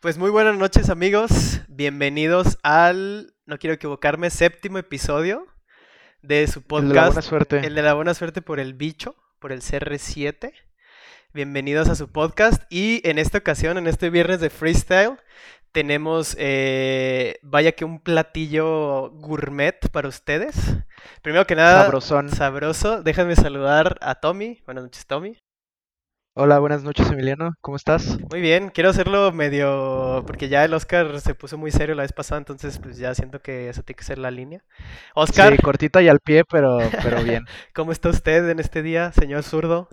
Pues muy buenas noches amigos, bienvenidos al, no quiero equivocarme, séptimo episodio de su podcast. El de la buena suerte. El de la buena suerte por el bicho, por el CR7. Bienvenidos a su podcast y en esta ocasión, en este viernes de freestyle, tenemos, eh, vaya que un platillo gourmet para ustedes. Primero que nada, Sabrosón. sabroso. Déjenme saludar a Tommy. Buenas noches, Tommy. Hola, buenas noches Emiliano, ¿cómo estás? Muy bien, quiero hacerlo medio, porque ya el Oscar se puso muy serio la vez pasada, entonces pues ya siento que eso tiene que ser la línea. Oscar. Sí, cortita y al pie, pero, pero bien. ¿Cómo está usted en este día, señor zurdo?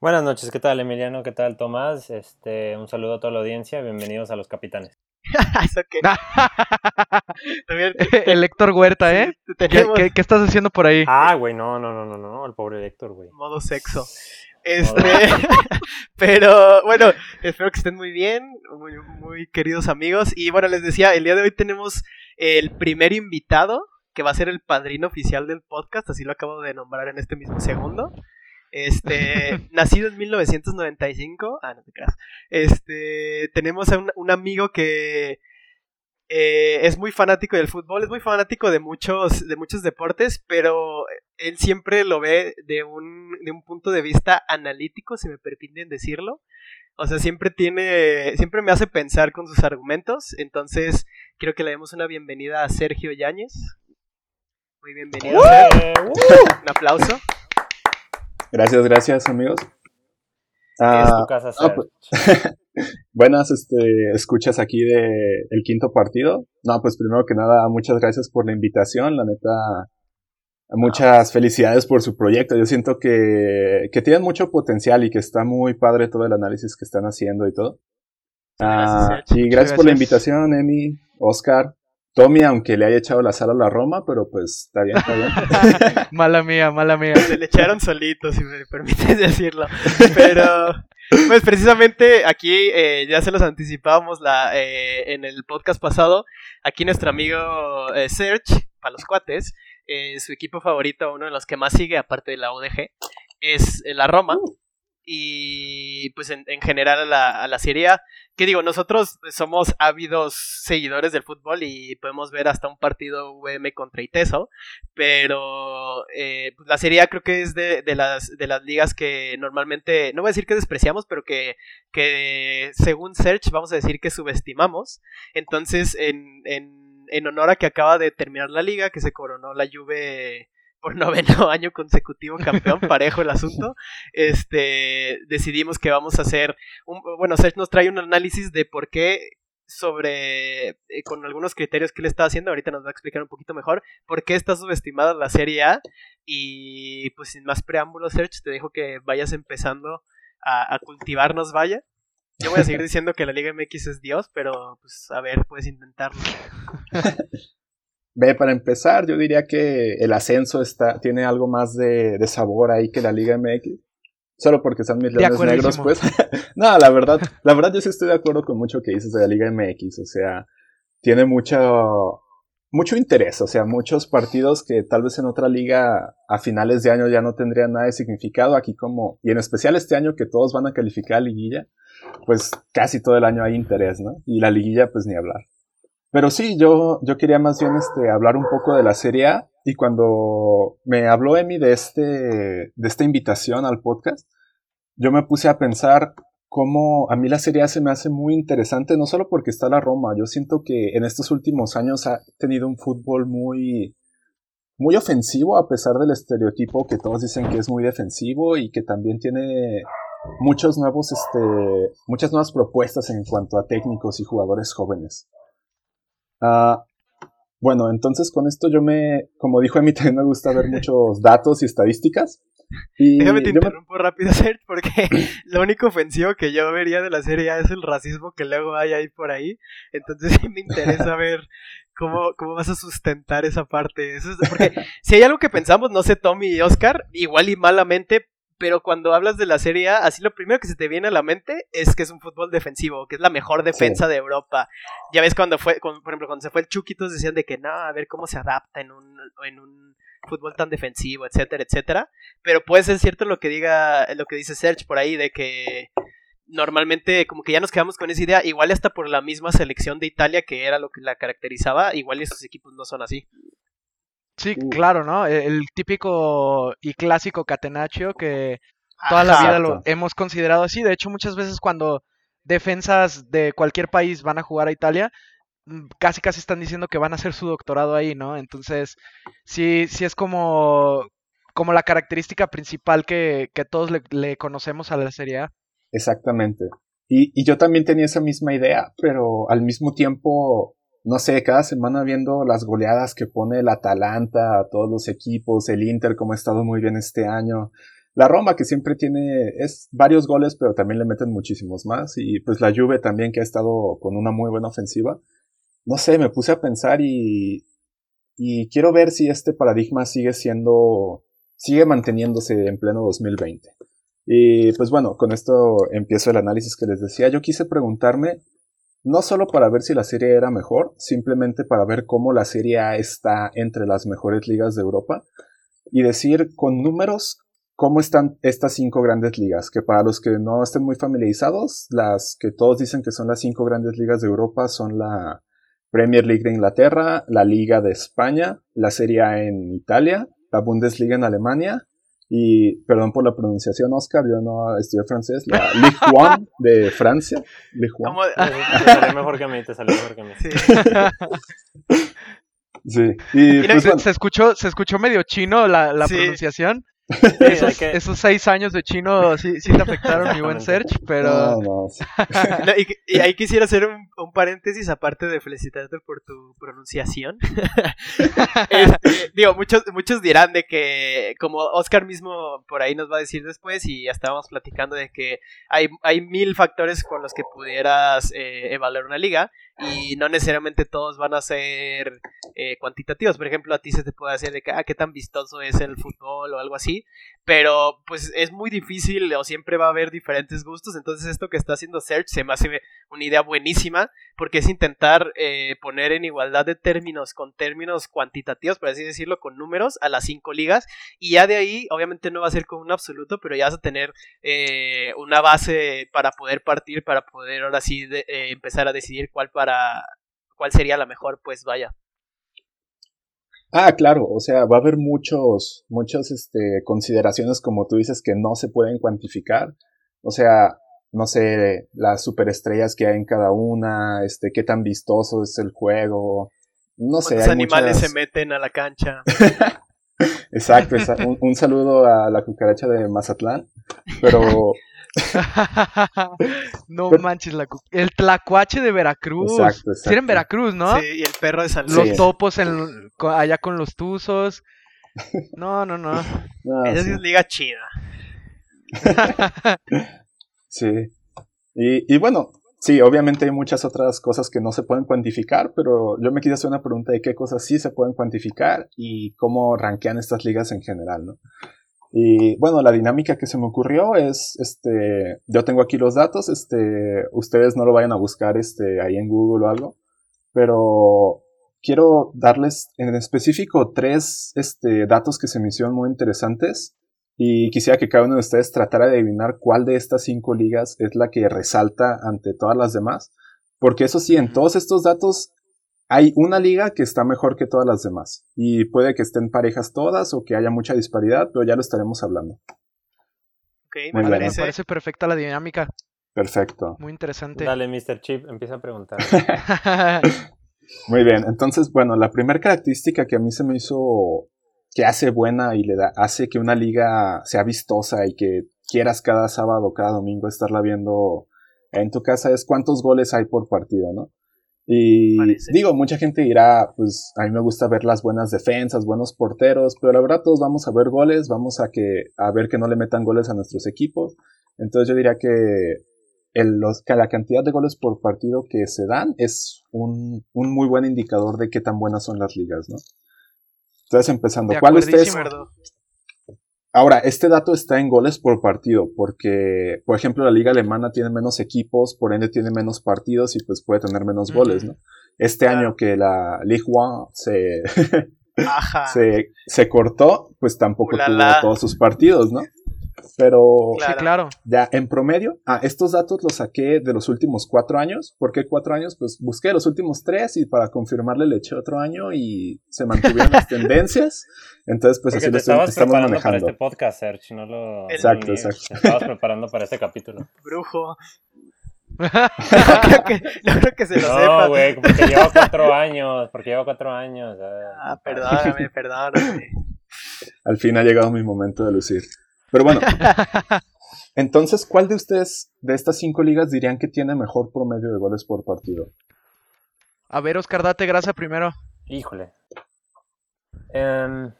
Buenas noches, ¿qué tal Emiliano? ¿Qué tal Tomás? Este, un saludo a toda la audiencia, bienvenidos a los capitanes. ¿Eso qué? el Héctor Huerta, ¿eh? ¿Qué, qué, estás haciendo por ahí? Ah, güey, no, no, no, no, no, el pobre Héctor, güey. Modo sexo. Este, pero bueno, espero que estén muy bien, muy, muy queridos amigos. Y bueno, les decía, el día de hoy tenemos el primer invitado que va a ser el padrino oficial del podcast, así lo acabo de nombrar en este mismo segundo. Este, nacido en 1995, ah, no te creas. Este, tenemos a un amigo que eh, es muy fanático del fútbol, es muy fanático de muchos, de muchos deportes, pero él siempre lo ve de un, de un punto de vista analítico, si me permiten decirlo. O sea, siempre tiene, siempre me hace pensar con sus argumentos. Entonces, quiero que le demos una bienvenida a Sergio Yáñez. Muy bienvenido. Un aplauso. Gracias, gracias, amigos. es tu ah, casa, pues, Buenas este, escuchas aquí de el quinto partido. No, pues primero que nada, muchas gracias por la invitación. La neta, muchas felicidades por su proyecto. Yo siento que, que tienen mucho potencial y que está muy padre todo el análisis que están haciendo y todo. Ah, y gracias, por la invitación, Emi, Oscar, Tommy, aunque le haya echado la sal a la Roma, pero pues está bien, está bien. mala mía, mala mía. Se le echaron solitos, si me permites decirlo. Pero pues precisamente aquí eh, ya se los anticipábamos eh, en el podcast pasado. Aquí nuestro amigo eh, Serge, para los cuates, su equipo favorito, uno de los que más sigue, aparte de la ODG, es la Roma. Y pues en, general a la, a la Serie. Que digo, nosotros somos ávidos seguidores del fútbol y podemos ver hasta un partido VM contra Iteso, pero eh, pues la Serie creo que es de, de, las, de las ligas que normalmente, no voy a decir que despreciamos, pero que, que según Search vamos a decir que subestimamos. Entonces, en, en, en honor a que acaba de terminar la liga, que se coronó la Juve por noveno año consecutivo campeón, parejo el asunto, este, decidimos que vamos a hacer, un, bueno, Serge nos trae un análisis de por qué sobre, eh, con algunos criterios que él está haciendo, ahorita nos va a explicar un poquito mejor, por qué está subestimada la Serie A, y pues sin más preámbulos, Serge, te dejo que vayas empezando a, a cultivarnos, vaya. Yo voy a seguir diciendo que la Liga MX es Dios, pero pues a ver, puedes intentarlo. Ve, para empezar, yo diría que el ascenso está, tiene algo más de, de sabor ahí que la Liga MX. Solo porque son mis leones negros, pues. no, la verdad, la verdad yo sí estoy de acuerdo con mucho que dices de la Liga MX. O sea, tiene mucho, mucho interés. O sea, muchos partidos que tal vez en otra liga a finales de año ya no tendrían nada de significado. Aquí como, y en especial este año que todos van a calificar a liguilla, pues casi todo el año hay interés, ¿no? Y la liguilla, pues ni hablar. Pero sí, yo, yo quería más bien este, hablar un poco de la Serie A. Y cuando me habló Emi de, este, de esta invitación al podcast, yo me puse a pensar cómo a mí la Serie A se me hace muy interesante, no solo porque está la Roma, yo siento que en estos últimos años ha tenido un fútbol muy, muy ofensivo, a pesar del estereotipo que todos dicen que es muy defensivo y que también tiene muchos nuevos, este, muchas nuevas propuestas en cuanto a técnicos y jugadores jóvenes. Ah, bueno, entonces con esto yo me, como dijo Emi, también me gusta ver muchos datos y estadísticas. Y Déjame te interrumpo rápido, Serge, porque lo único ofensivo que yo vería de la serie es el racismo que luego hay ahí por ahí. Entonces sí me interesa ver cómo, cómo vas a sustentar esa parte. Eso es, porque si hay algo que pensamos, no sé, Tommy y Oscar, igual y malamente, pero cuando hablas de la Serie A, así lo primero que se te viene a la mente es que es un fútbol defensivo, que es la mejor defensa de Europa. Ya ves cuando fue, por ejemplo, cuando se fue el Chuquitos decían de que no, a ver cómo se adapta en un, en un fútbol tan defensivo, etcétera, etcétera. Pero puede ser cierto lo que diga, lo que dice Serge por ahí de que normalmente como que ya nos quedamos con esa idea, igual hasta por la misma selección de Italia que era lo que la caracterizaba, igual estos equipos no son así. Sí, claro, ¿no? E, el, típico y clásico catenaccio que toda la vida lo hemos considerado así. De hecho, muchas veces cuando defensas de cualquier país van a jugar a Italia, mm, casi casi están diciendo que van a hacer su doctorado ahí, ¿no? Entonces, sí, sí es como, como la característica principal que, que todos le, conocemos a la Serie A. Exactamente. Y, y yo también tenía esa misma idea, pero al mismo tiempo, no sé, cada semana viendo las goleadas que pone el Atalanta a todos los equipos, el Inter como ha estado muy bien este año, la Roma que siempre tiene es varios goles, pero también le meten muchísimos más y pues la Juve también que ha estado con una muy buena ofensiva. No sé, me puse a pensar y y quiero ver si este paradigma sigue siendo sigue manteniéndose en pleno 2020. Y pues bueno, con esto empiezo el análisis que les decía. Yo quise preguntarme no solo para ver si la serie era mejor, simplemente para ver cómo la serie A está entre las mejores ligas de Europa y decir con números cómo están estas cinco grandes ligas, que para los que no estén muy familiarizados, las que todos dicen que son las cinco grandes ligas de Europa son la Premier League de Inglaterra, la Liga de España, la Serie A en Italia, la Bundesliga en Alemania y, perdón por la pronunciación, Oscar, yo no estudié francés, la Ligue 1 de Francia. Ligue 1. Te salió mejor que a mí, te salió mejor que a mí. Sí. Y, pues, se, escuchó, se escuchó medio chino la, la pronunciación. Esos, seis años de chino sí, sí te afectaron mi buen search, pero... y, ahí quisiera hacer un, paréntesis aparte de felicitarte por tu pronunciación. Este, digo, muchos, muchos dirán de que, como Oscar mismo por ahí nos va a decir después, y ya estábamos platicando de que hay, hay mil factores con los que pudieras eh, evaluar una liga, y no necesariamente todos van a ser eh, cuantitativos. Por ejemplo, a ti se te puede hacer de que, ah, qué tan vistoso es el fútbol o algo así, pero pues es muy difícil o siempre va a haber diferentes gustos, entonces esto que está haciendo Search se me hace una idea buenísima porque es intentar eh, poner en igualdad de términos con términos cuantitativos, por así decirlo, con números a las cinco ligas y ya de ahí obviamente no va a ser con un absoluto, pero ya vas a tener eh, una base para poder partir, para poder ahora sí empezar a decidir cuál para cuál sería la mejor, pues vaya. Ah, claro, o sea, va a haber muchos, muchas este, consideraciones, como tú dices, que no se pueden cuantificar. O sea, no sé, las superestrellas que hay en cada una, este, qué tan vistoso es el juego. No sé. Los animales se meten a la cancha. exacto, un, un, saludo a la cucaracha de Mazatlán. Pero no manches, la el tlacuache de Veracruz. Exacto, exacto. en Veracruz, ¿no? Sí, y el perro de San Luis. Los topos allá con los tuzos. No, no, no. Esa sí. es liga chida. sí. Y, y bueno, sí, obviamente hay muchas otras cosas que no se pueden cuantificar, pero yo me quise hacer una pregunta de qué cosas sí se pueden cuantificar y cómo rankean estas ligas en general, ¿no? Y bueno, la dinámica que se me ocurrió es, este, yo tengo aquí los datos, este, ustedes no lo vayan a buscar, este, ahí en Google o algo, pero quiero darles en específico tres, este, datos que se me hicieron muy interesantes y quisiera que cada uno de ustedes tratara de adivinar cuál de estas cinco ligas es la que resalta ante todas las demás, porque eso sí, en todos estos datos hay una liga que está mejor que todas las demás. Y puede que estén parejas todas o que haya mucha disparidad, pero ya lo estaremos hablando. Ok, me parece. perfecta la dinámica. Perfecto. Muy interesante. Dale, Mr. Chip, empieza a preguntar. Muy bien, entonces, bueno, la primera característica que a mí se me hizo que hace buena y le da, hace que una liga sea vistosa y que quieras cada sábado, o cada domingo estarla viendo en tu casa es cuántos goles hay por partido, ¿no? Y digo, mucha gente dirá, pues a mí me gusta ver las buenas defensas, buenos porteros, pero la verdad todos vamos a ver goles, vamos a que a ver que no le metan goles a nuestros equipos. Entonces yo diría que, el, los, que la cantidad de goles por partido que se dan es un, un muy buen indicador de qué tan buenas son las ligas, ¿no? Entonces empezando, ¿cuál es Ahora, este dato está en goles por partido, porque, por ejemplo, la liga alemana tiene menos equipos, por ende tiene menos partidos y pues puede tener menos goles, ¿no? Este año que la Ligue 1 se, se, cortó, pues tampoco tuvo todos sus partidos, ¿no? Pero sí, claro. ya en promedio, ah, estos datos los saqué de los últimos cuatro años. ¿Por qué cuatro años? Pues busqué los últimos tres y para confirmarle le eché otro año y se mantuvieron las tendencias. Entonces, pues así lo estamos manejando. para este podcast, Serge, no lo... Exacto, exacto. estabas preparando para este capítulo. Brujo. no, creo que, no creo que se lo sepa. No, güey, porque llevo cuatro años, porque llevo cuatro años. Ah, perdóname, perdóname. Al fin ha llegado mi momento de lucir. Pero bueno, entonces, ¿cuál de ustedes de estas cinco ligas dirían que tiene mejor promedio de goles por partido? A ver, Oscar, date grasa primero. Híjole. Um,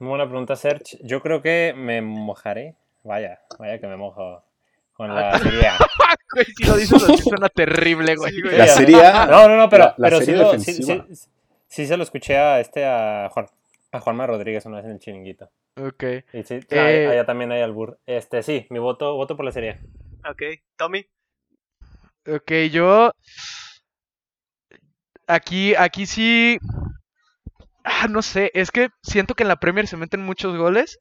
buena pregunta, Serge. Yo creo que me mojaré. Vaya, vaya que me mojo con la Serie A. si lo dices suena terrible, güey. La Serie A. No, no, no, pero, pero sí, sí, se lo escuché a este, a Juan, a Juanma Rodríguez una vez en el chiringuito. Ok. Y sí, eh, allá también hay albur. Este, sí, mi voto, voto por la serie. Ok, Tommy. Ok, yo. Aquí, aquí sí. Ah, no sé, es que siento que en la Premier se meten muchos goles.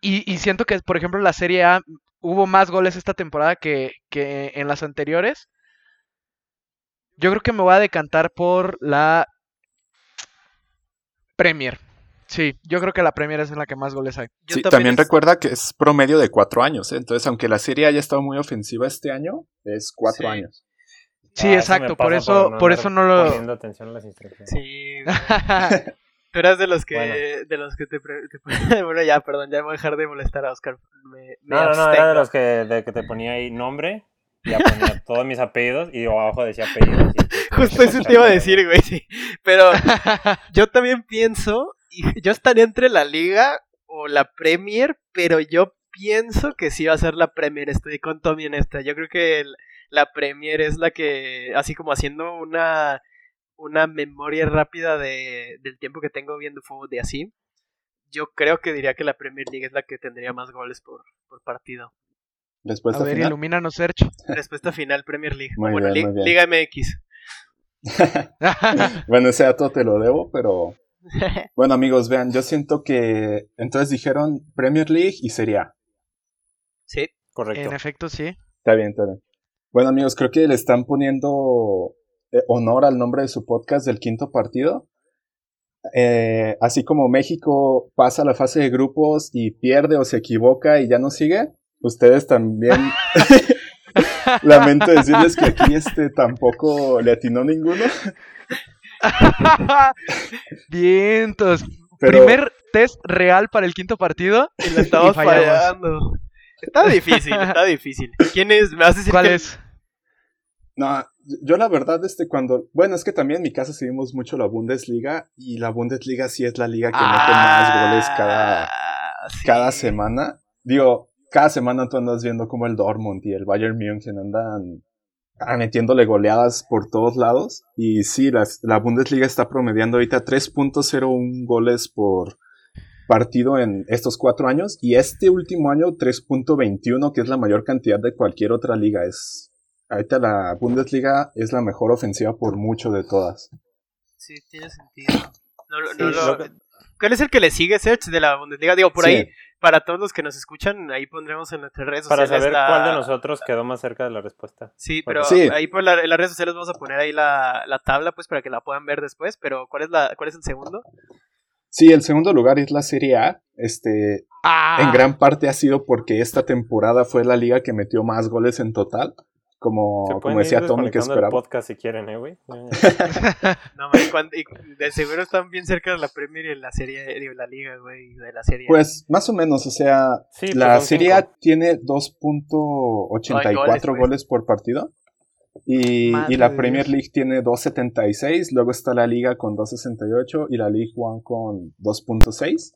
Y, y siento que, por ejemplo, en la Serie A hubo más goles esta temporada que, que en las anteriores. Yo creo que me voy a decantar por la Premier. Sí, yo creo que la Premier es en la que más goles hay. sí, también, recuerda que es promedio de cuatro años, ¿eh? entonces aunque la serie haya estado muy ofensiva este año, es cuatro años. Sí, ah, exacto, por eso, por, eso no lo. atención a las instrucciones. Sí. Tú eras de los que, de los que te, bueno ya, perdón, ya voy a dejar de molestar a Oscar. no, no, no, era de los que, de que te ponía ahí nombre, ya ponía todos mis apellidos y abajo decía apellidos. Justo eso te iba a decir, güey, sí. Pero yo también pienso, yo estaría entre la liga o la Premier, pero yo pienso que sí va a ser la Premier, estoy con Tommy en esta. Yo creo que la Premier es la que, así como haciendo una, una memoria rápida de, del tiempo que tengo viendo fútbol de así, yo creo que diría que la Premier League es la que tendría más goles por, por partido. Respuesta a ver, final. ilumínanos, Sergio. Respuesta final, Premier League. bueno, Liga MX. bueno, ese dato te lo debo, pero. Bueno, amigos, vean, yo siento que. Entonces dijeron Premier League y Serie A. Sí. Correcto. En efecto, sí. Está bien, está bien. Bueno, amigos, creo que le están poniendo eh, honor al nombre de su podcast del quinto partido. Eh, así como México pasa la fase de grupos y pierde o se equivoca y ya no sigue, ustedes también. Lamento decirles que aquí este tampoco le atinó ninguno. Vientos. Primer test real para el quinto partido. Y la estamos fallando. Está difícil, está difícil. ¿Quién es? ¿Me vas a decir ¿Cuál es? No, yo la verdad, este, cuando. Bueno, es que también en mi casa seguimos mucho la Bundesliga. Y la Bundesliga sí es la liga que mete más goles cada, ah, cada semana. Digo, cada semana tú andas viendo como el Dortmund y el Bayern München andan ah, metiéndole goleadas por todos lados. Y sí, la Bundesliga está promediando ahorita 3.01 goles por partido en estos cuatro años. Y este último año 3.21, que es la mayor cantidad de cualquier otra liga. Es, ahorita la Bundesliga es la mejor ofensiva por mucho de todas. Sí, tiene sentido. ¿Cuál es el que le sigue, Serge, de la Bundesliga? Digo, por ahí para todos los que nos escuchan, ahí pondremos en nuestras redes sociales. Para saber cuál de nosotros quedó más cerca de la respuesta. Sí, pero ahí por en las redes sociales vamos a poner ahí la, tabla, pues para que la puedan ver después. Pero ¿cuál es, la, cuál es el segundo? Sí, el segundo lugar es la Serie A. Este, ah. En gran parte ha sido porque esta temporada fue la liga que metió más goles en total como, como decía Tommy que esperaba. podcast si quieren, ¿eh, güey? no, de seguro están bien cerca de la Premier y la serie, de la liga, güey, de la serie. Pues más o menos, o sea, pues la serie tiene 2.84 goles, por partido. Y, y, la Premier League tiene 2.76, luego está la liga con 2.68 y la League One con 2.6.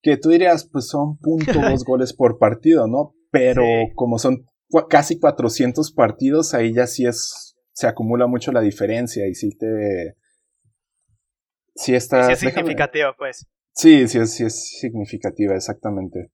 Que tú dirías, pues son .2 goles por partido, ¿no? Pero como son casi 400 partidos, ahí ya sí es, se acumula mucho la diferencia y sí te... Sí está... Sí es significativa, pues. Sí, sí es, sí es significativa, exactamente.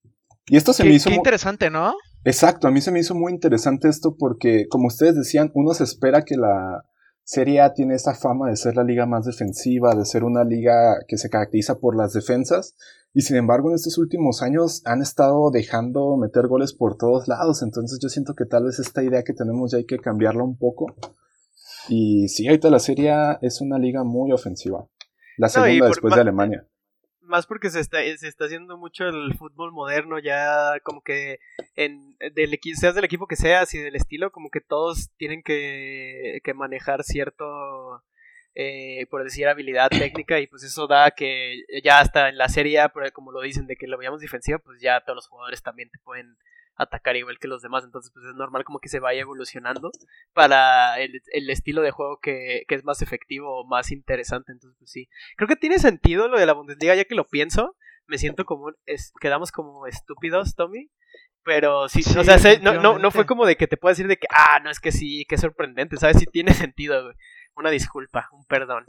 Y esto se me hizo... Qué interesante, ¿no? Exacto, a mí se me hizo muy interesante esto porque, como ustedes decían, uno se espera que la Serie A tiene esa fama de ser la liga más defensiva, de ser una liga que se caracteriza por las defensas, y sin embargo en estos últimos años han estado dejando meter goles por todos lados, entonces yo siento que tal vez esta idea que tenemos ya hay que cambiarla un poco. Y sí, ahorita la Serie A es una liga muy ofensiva. La segunda después de Alemania más porque se está, se está haciendo mucho el fútbol moderno, ya como que en, del, seas del equipo que seas y del estilo, como que todos tienen que, que manejar cierto, eh, por decir, habilidad técnica y pues eso da que ya hasta en la serie, como lo dicen, de que lo veamos defensiva, pues ya todos los jugadores también te pueden atacar igual que los demás, entonces pues es normal como que se vaya evolucionando para el, estilo de juego que, es más efectivo o más interesante, entonces pues sí, creo que tiene sentido lo de la Bundesliga ya que lo pienso, me siento como, es, quedamos como estúpidos, Tommy, pero sí, o sea, no, no, no, fue como de que te pueda decir de que, ah, no, es que sí, que sorprendente, ¿sabes? Sí tiene sentido, Una disculpa, un perdón.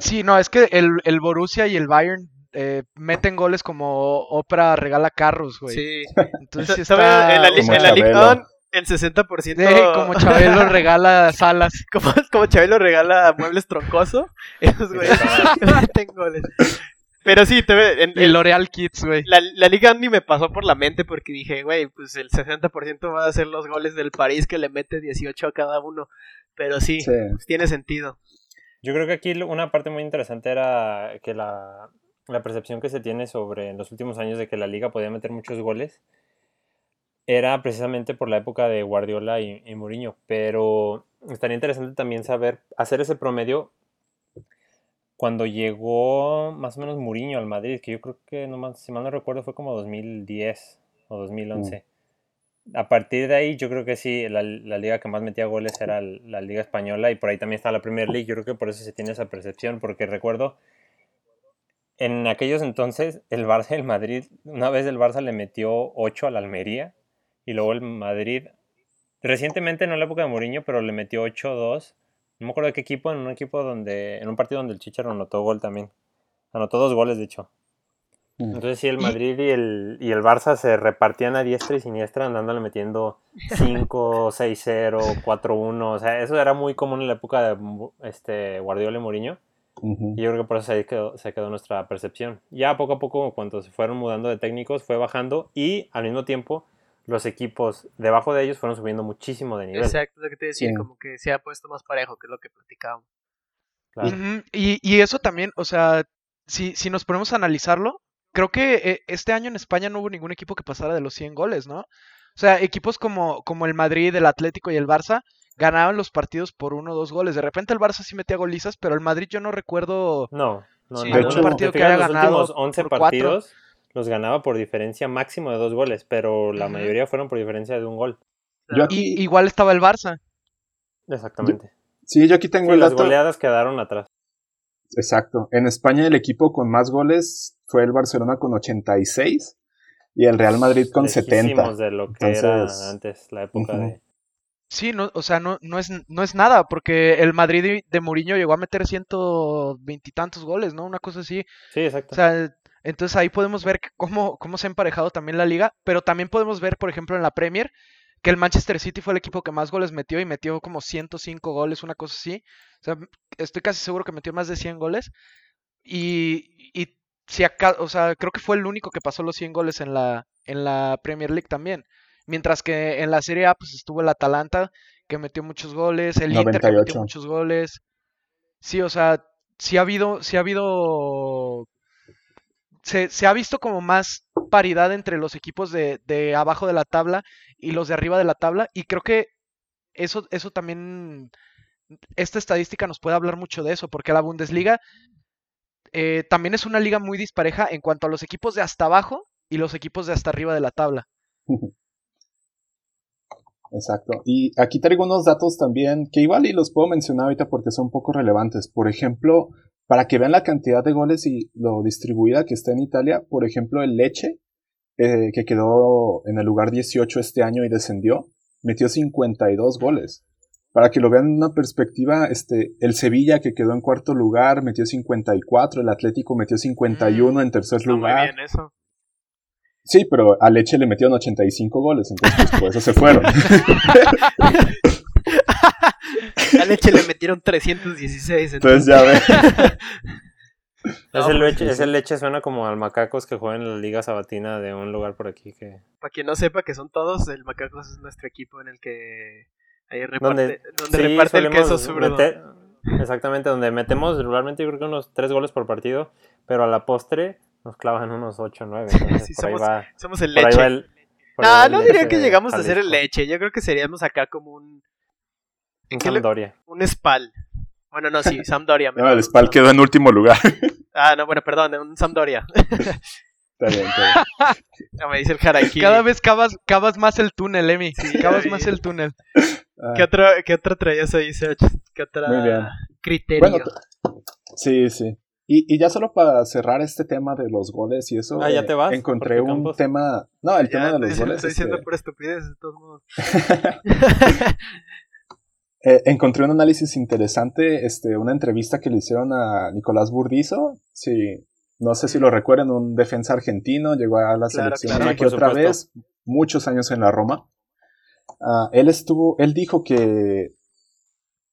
Sí, no, es que el, el Borussia y el Bayern eh, meten goles como Oprah regala carros, güey. Sí. Entonces está... En la, en el 60%. como Chabelo regala salas. Como, como Chabelo regala muebles troncoso. Esos güeyes meten goles. Pero sí, te en, el L'Oreal Kids, güey. La, la, liga ni me pasó por la mente porque dije, güey, pues el 60% va a ser los goles del París que le mete 18 a cada uno. Pero sí, Pues tiene sentido. Yo creo que aquí una parte muy interesante era que la, la percepción que se tiene sobre en los últimos años de que la liga podía meter muchos goles era precisamente por la época de Guardiola y, Mourinho. Pero estaría interesante también saber hacer ese promedio cuando llegó más o menos Mourinho al Madrid, que yo creo que, no si mal no recuerdo, fue como 2010 o 2011. Mm. A partir de ahí, yo creo que sí, la, liga que más metía goles era la Liga Española y por ahí también está la Premier League. Yo creo que por eso se tiene esa percepción, porque recuerdo en aquellos entonces, el Barça y el Madrid, una vez el Barça le metió 8 a la Almería y luego el Madrid, recientemente no en la época de Mourinho, pero le metió 8-2. No me acuerdo de qué equipo, en un equipo donde, en un partido donde el Chicharo anotó gol también. Anotó dos goles, de hecho. Entonces sí, el Madrid y el, y el Barça se repartían a diestra y siniestra andándole metiendo 5, 6-0, 4-1. O sea, eso era muy común en la época de este, Guardiola y Mourinho. Y yo creo que por eso ahí quedó, se quedó nuestra percepción. Ya poco a poco, cuando se fueron mudando de técnicos, fue bajando y al mismo tiempo los equipos debajo de ellos fueron subiendo muchísimo de nivel. Exacto, lo que te decía, como que se ha puesto más parejo, que es lo que platicábamos. y, y, eso también, o sea, si, si nos ponemos a analizarlo, creo que eh, este año en España no hubo ningún equipo que pasara de los 100 goles, ¿no? O sea, equipos como, como el Madrid, el Atlético y el Barça ganaban los partidos por uno o dos goles. De repente el Barça sí metía golizas, pero el Madrid yo no recuerdo no, no, no, partido que haya los ganado últimos 11 partidos los ganaba por diferencia máximo de dos goles, pero la mayoría fueron por diferencia de un gol. y, igual estaba el Barça. Exactamente. sí, yo aquí tengo el las goleadas quedaron atrás. Exacto. En España el equipo con más goles fue el Barcelona con 86 y el Real Madrid con 70. de lo que era antes, la época de Sí, no, o sea, no, no, es, no es nada, porque el Madrid de Mourinho llegó a meter ciento veintitantos goles, ¿no? Una cosa así. Sí, exacto. O sea, entonces ahí podemos ver cómo, cómo se ha emparejado también la liga, pero también podemos ver, por ejemplo, en la Premier, que el Manchester City fue el equipo que más goles metió y metió como 105 goles, una cosa así. O sea, estoy casi seguro que metió más de 100 goles. Y, y si acá, o sea, creo que fue el único que pasó los 100 goles en la, en la Premier League también. Mientras que en la Serie A pues estuvo el Atalanta que metió muchos goles, el Inter que metió muchos goles. Sí, o sea, sí ha habido, sí ha habido se, se, ha visto como más paridad entre los equipos de, de, abajo de la tabla y los de arriba de la tabla. Y creo que eso, eso también, esta estadística nos puede hablar mucho de eso, porque la Bundesliga eh, también es una liga muy dispareja en cuanto a los equipos de hasta abajo y los equipos de hasta arriba de la tabla. Exacto. Y aquí traigo unos datos también que igual y los puedo mencionar ahorita porque son poco relevantes. Por ejemplo, para que vean la cantidad de goles y lo distribuida que está en Italia, por ejemplo, el Leche, eh, que quedó en el lugar 18 este año y descendió, metió 52 goles. Para que lo vean en una perspectiva, este, el Sevilla que quedó en cuarto lugar metió 54, el Atlético metió 51 mm, en tercer lugar. Muy bien eso. Sí, pero a Leche le metieron 85 goles, entonces pues, por eso se fueron. A Leche le metieron 316. Entonces, ya ve. ese, leche, ese leche suena como al Macacos que juega en la Liga Sabatina de un lugar por aquí que... Para quien no sepa que son todos, el Macacos es nuestro equipo en el que ahí reparte, donde, reparte el queso Exactamente, donde metemos regularmente yo creo que unos 3 goles por partido, pero a la postre nos clavan unos 8 o 9. sí, somos, somos, el leche. no, no diría que llegamos a ser el leche. Yo creo que seríamos acá como un. Un Sampdoria. Un Spal. Bueno, no, sí, Sampdoria. no, el Spal quedó en último lugar. ah, no, bueno, perdón, un Sampdoria. Está bien, está bien. me dice el. Cada vez cavas, cavas más el túnel, Emi. Sí, cavas más el túnel. Ah. ¿Qué, otro, ¿Qué otra traías ahí, Serge? ¿Qué otra criterio? sí, sí. Y, y, ya solo para cerrar este tema de los goles y eso, ah, ¿ya te vas? encontré un tema... No, el tema de los goles. Estoy diciendo este por estupidez, de todos modos. eh, encontré un análisis interesante, este, una entrevista que le hicieron a Nicolás Burdizo. Sí, no sé si lo recuerdan, un defensa argentino, llegó a la selección aquí otra vez, muchos años en la Roma. Uh, él estuvo, él dijo que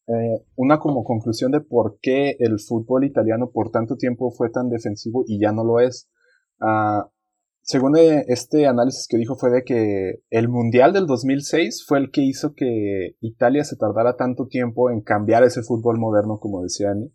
eh, una como conclusión de por qué el fútbol italiano por tanto tiempo fue tan defensivo y ya no lo es. Uh, según eh, este análisis que dijo fue de que el Mundial del 2006 fue el que hizo que Italia se tardara tanto tiempo en cambiar ese fútbol moderno, como decía Annie,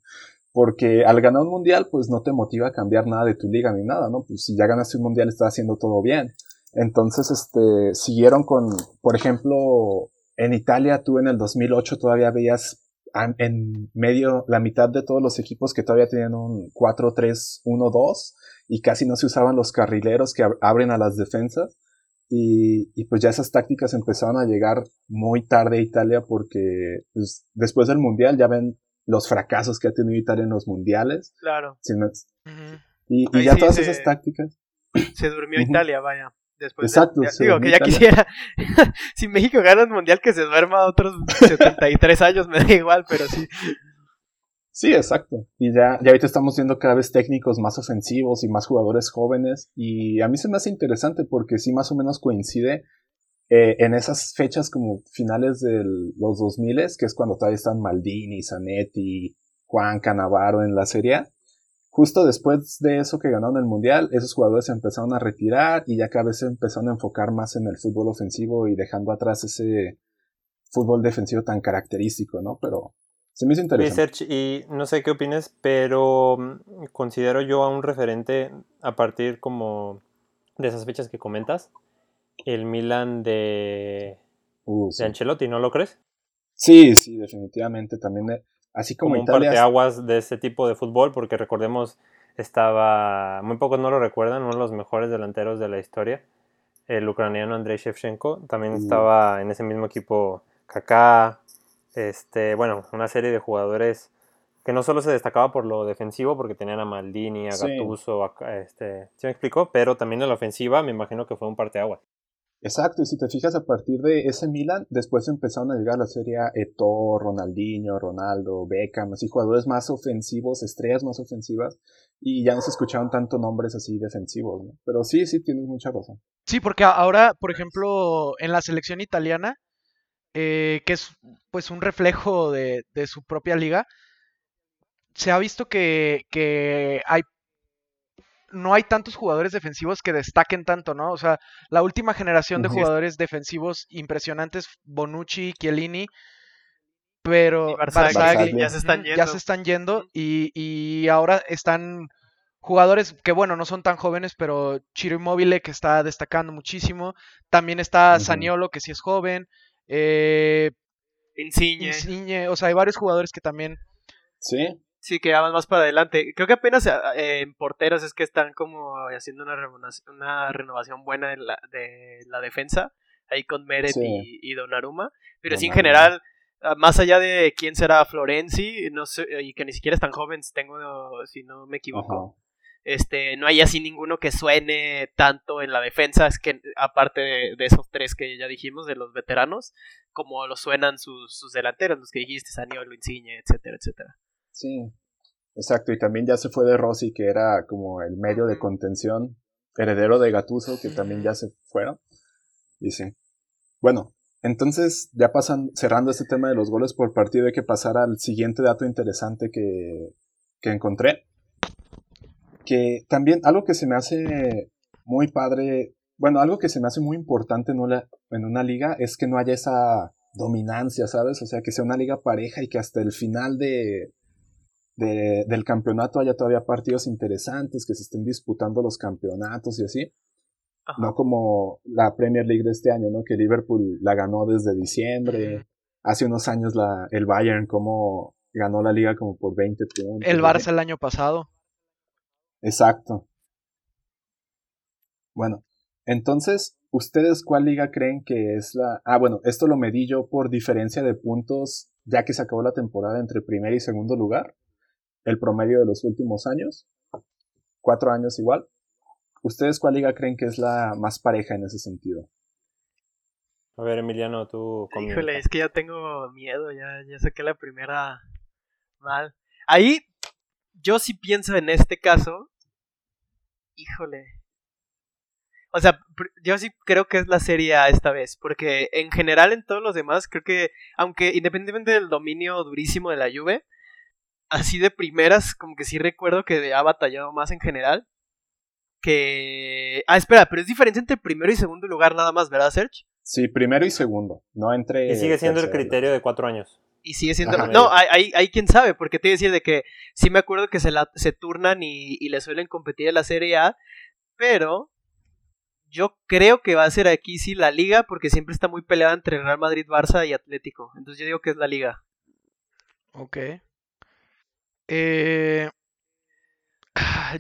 porque al ganar un Mundial pues no te motiva a cambiar nada de tu liga ni nada, ¿no? Pues si ya ganaste un Mundial estás haciendo todo bien. Entonces, este, siguieron con, por ejemplo, en Italia tú en el 2008 todavía veías en medio, la mitad de todos los equipos que todavía tenían un 4-3-1-2 y casi no se usaban los carrileros que abren a las defensas. Y, y, pues ya esas tácticas empezaron a llegar muy tarde a Italia porque pues, después del mundial ya ven los fracasos que ha tenido Italia en los mundiales. Claro. y, y ya todas esas tácticas. Se durmió Italia, vaya. Después Exacto. digo que ya quisiera. si México gana el mundial, que se duerma otros 73 años, me da igual, pero sí. Sí, exacto. Y ya, ya ahorita estamos viendo cada vez técnicos más ofensivos y más jugadores jóvenes. Y a mí se me hace interesante porque sí más o menos coincide eh, en esas fechas como finales de los 2000, que es cuando todavía están Maldini, Zanetti, Juan Canavaro en la serie justo después de eso que ganaron el mundial, esos jugadores se empezaron a retirar y ya cada vez se empezaron a enfocar más en el fútbol ofensivo y dejando atrás ese fútbol defensivo tan característico, ¿no? Pero se me hizo interesante. y no sé qué opines, pero mm, considero yo a un referente a partir como de esas fechas que comentas, el Milan de, uh, de Ancelotti, ¿no lo crees? Sí, sí, definitivamente. También Así como, como un parteaguas de ese tipo de fútbol, porque recordemos, estaba, muy pocos no lo recuerdan, uno de los mejores delanteros de la historia, el ucraniano Andrei Shevchenko, también estaba en ese mismo equipo Kaká, este, bueno, una serie de jugadores que no solo se destacaba por lo defensivo, porque tenían a Maldini, a Gattuso, este, ¿se me explicó? Pero también en la ofensiva me imagino que fue un parteaguas. Exacto, y si te fijas a partir de ese Milan, después empezaron a llegar la serie Eto, Ronaldinho, Ronaldo, Beckham, así jugadores más ofensivos, estrellas más ofensivas, y ya no se escuchaban tanto nombres así defensivos, ¿no? Pero sí, sí, tienes mucha razón. Sí, porque ahora, por ejemplo, en la selección italiana, eh, que es pues un reflejo de, de su propia liga, se ha visto que, que hay no hay tantos jugadores defensivos que destaquen tanto, ¿no? O sea, la última generación de jugadores defensivos impresionantes, Bonucci, Chiellini, pero ya se están yendo, ya se están yendo y, y, ahora están jugadores que bueno, no son tan jóvenes, pero Chiro Immobile que está destacando muchísimo, también está Saniolo que sí es joven, eh, Insigne. Insigne, o sea, hay varios jugadores que también Sí. Sí, que van más para adelante. Creo que apenas eh, en porteros es que están como haciendo una renovación, una renovación buena de la, de la defensa, ahí con Meret y, y, Donnarumma. Pero sí, en general, ah, más allá de quién será Florenzi, no sé, y que ni siquiera es tan joven, tengo, si no me equivoco. Este, no hay así ninguno que suene tanto en la defensa, es que aparte de, esos tres que ya dijimos, de los veteranos, como lo suenan sus, sus delanteros, los que dijiste, Saniolo, Insigne, etcétera, etcétera. Sí, exacto. Y también ya se fue de Rossi, que era como el medio de contención, heredero de Gatuso, que también ya se fueron. Y sí. Bueno, Entonces, ya pasan, cerrando este tema de los goles por partido, hay que pasar al siguiente dato interesante que, que encontré. Que también algo que se me hace muy padre, bueno, algo que se me hace muy importante en una, en una liga es que no haya esa dominancia, ¿sabes? O sea, que sea una liga pareja y que hasta el final de, del campeonato haya todavía partidos interesantes, que se estén disputando los campeonatos y así. No como la Premier League de este año, ¿no? Que Liverpool la ganó desde diciembre. Hace unos años la, el Bayern como ganó la liga como por 20 puntos. El Barça el año pasado. Exacto. Bueno, entonces, ¿ustedes cuál liga creen que es la... Ah, bueno, esto lo medí yo por diferencia de puntos ya que se acabó la temporada entre primer y segundo lugar. El promedio de los últimos años. Cuatro años igual. ¿Ustedes cuál liga creen que es la más pareja en ese sentido? A ver, Emiliano, tú. Híjole, es que ya tengo miedo, ya, ya saqué la primera mal. Ahí, yo sí pienso en este caso. Híjole. O sea, yo sí creo que es la serie A esta vez, porque en general en todos los demás, creo que, aunque independientemente del dominio durísimo de la Juve, así de primeras, como que sí recuerdo que ha batallado más en general que... Ah, espera, pero es diferencia entre primero y segundo lugar nada más, ¿verdad, Serge? Sí, primero y segundo, no entre... Y sigue siendo el criterio de cuatro años. Y sigue siendo... no, hay, hay, quien sabe, porque te iba a decir de que sí me acuerdo que se, la, se turnan y, le suelen competir en la Serie A, pero yo creo que va a ser aquí sí la liga, porque siempre está muy peleada entre Real Madrid, Barça y Atlético. Entonces yo digo que es la liga. Ok. Eh,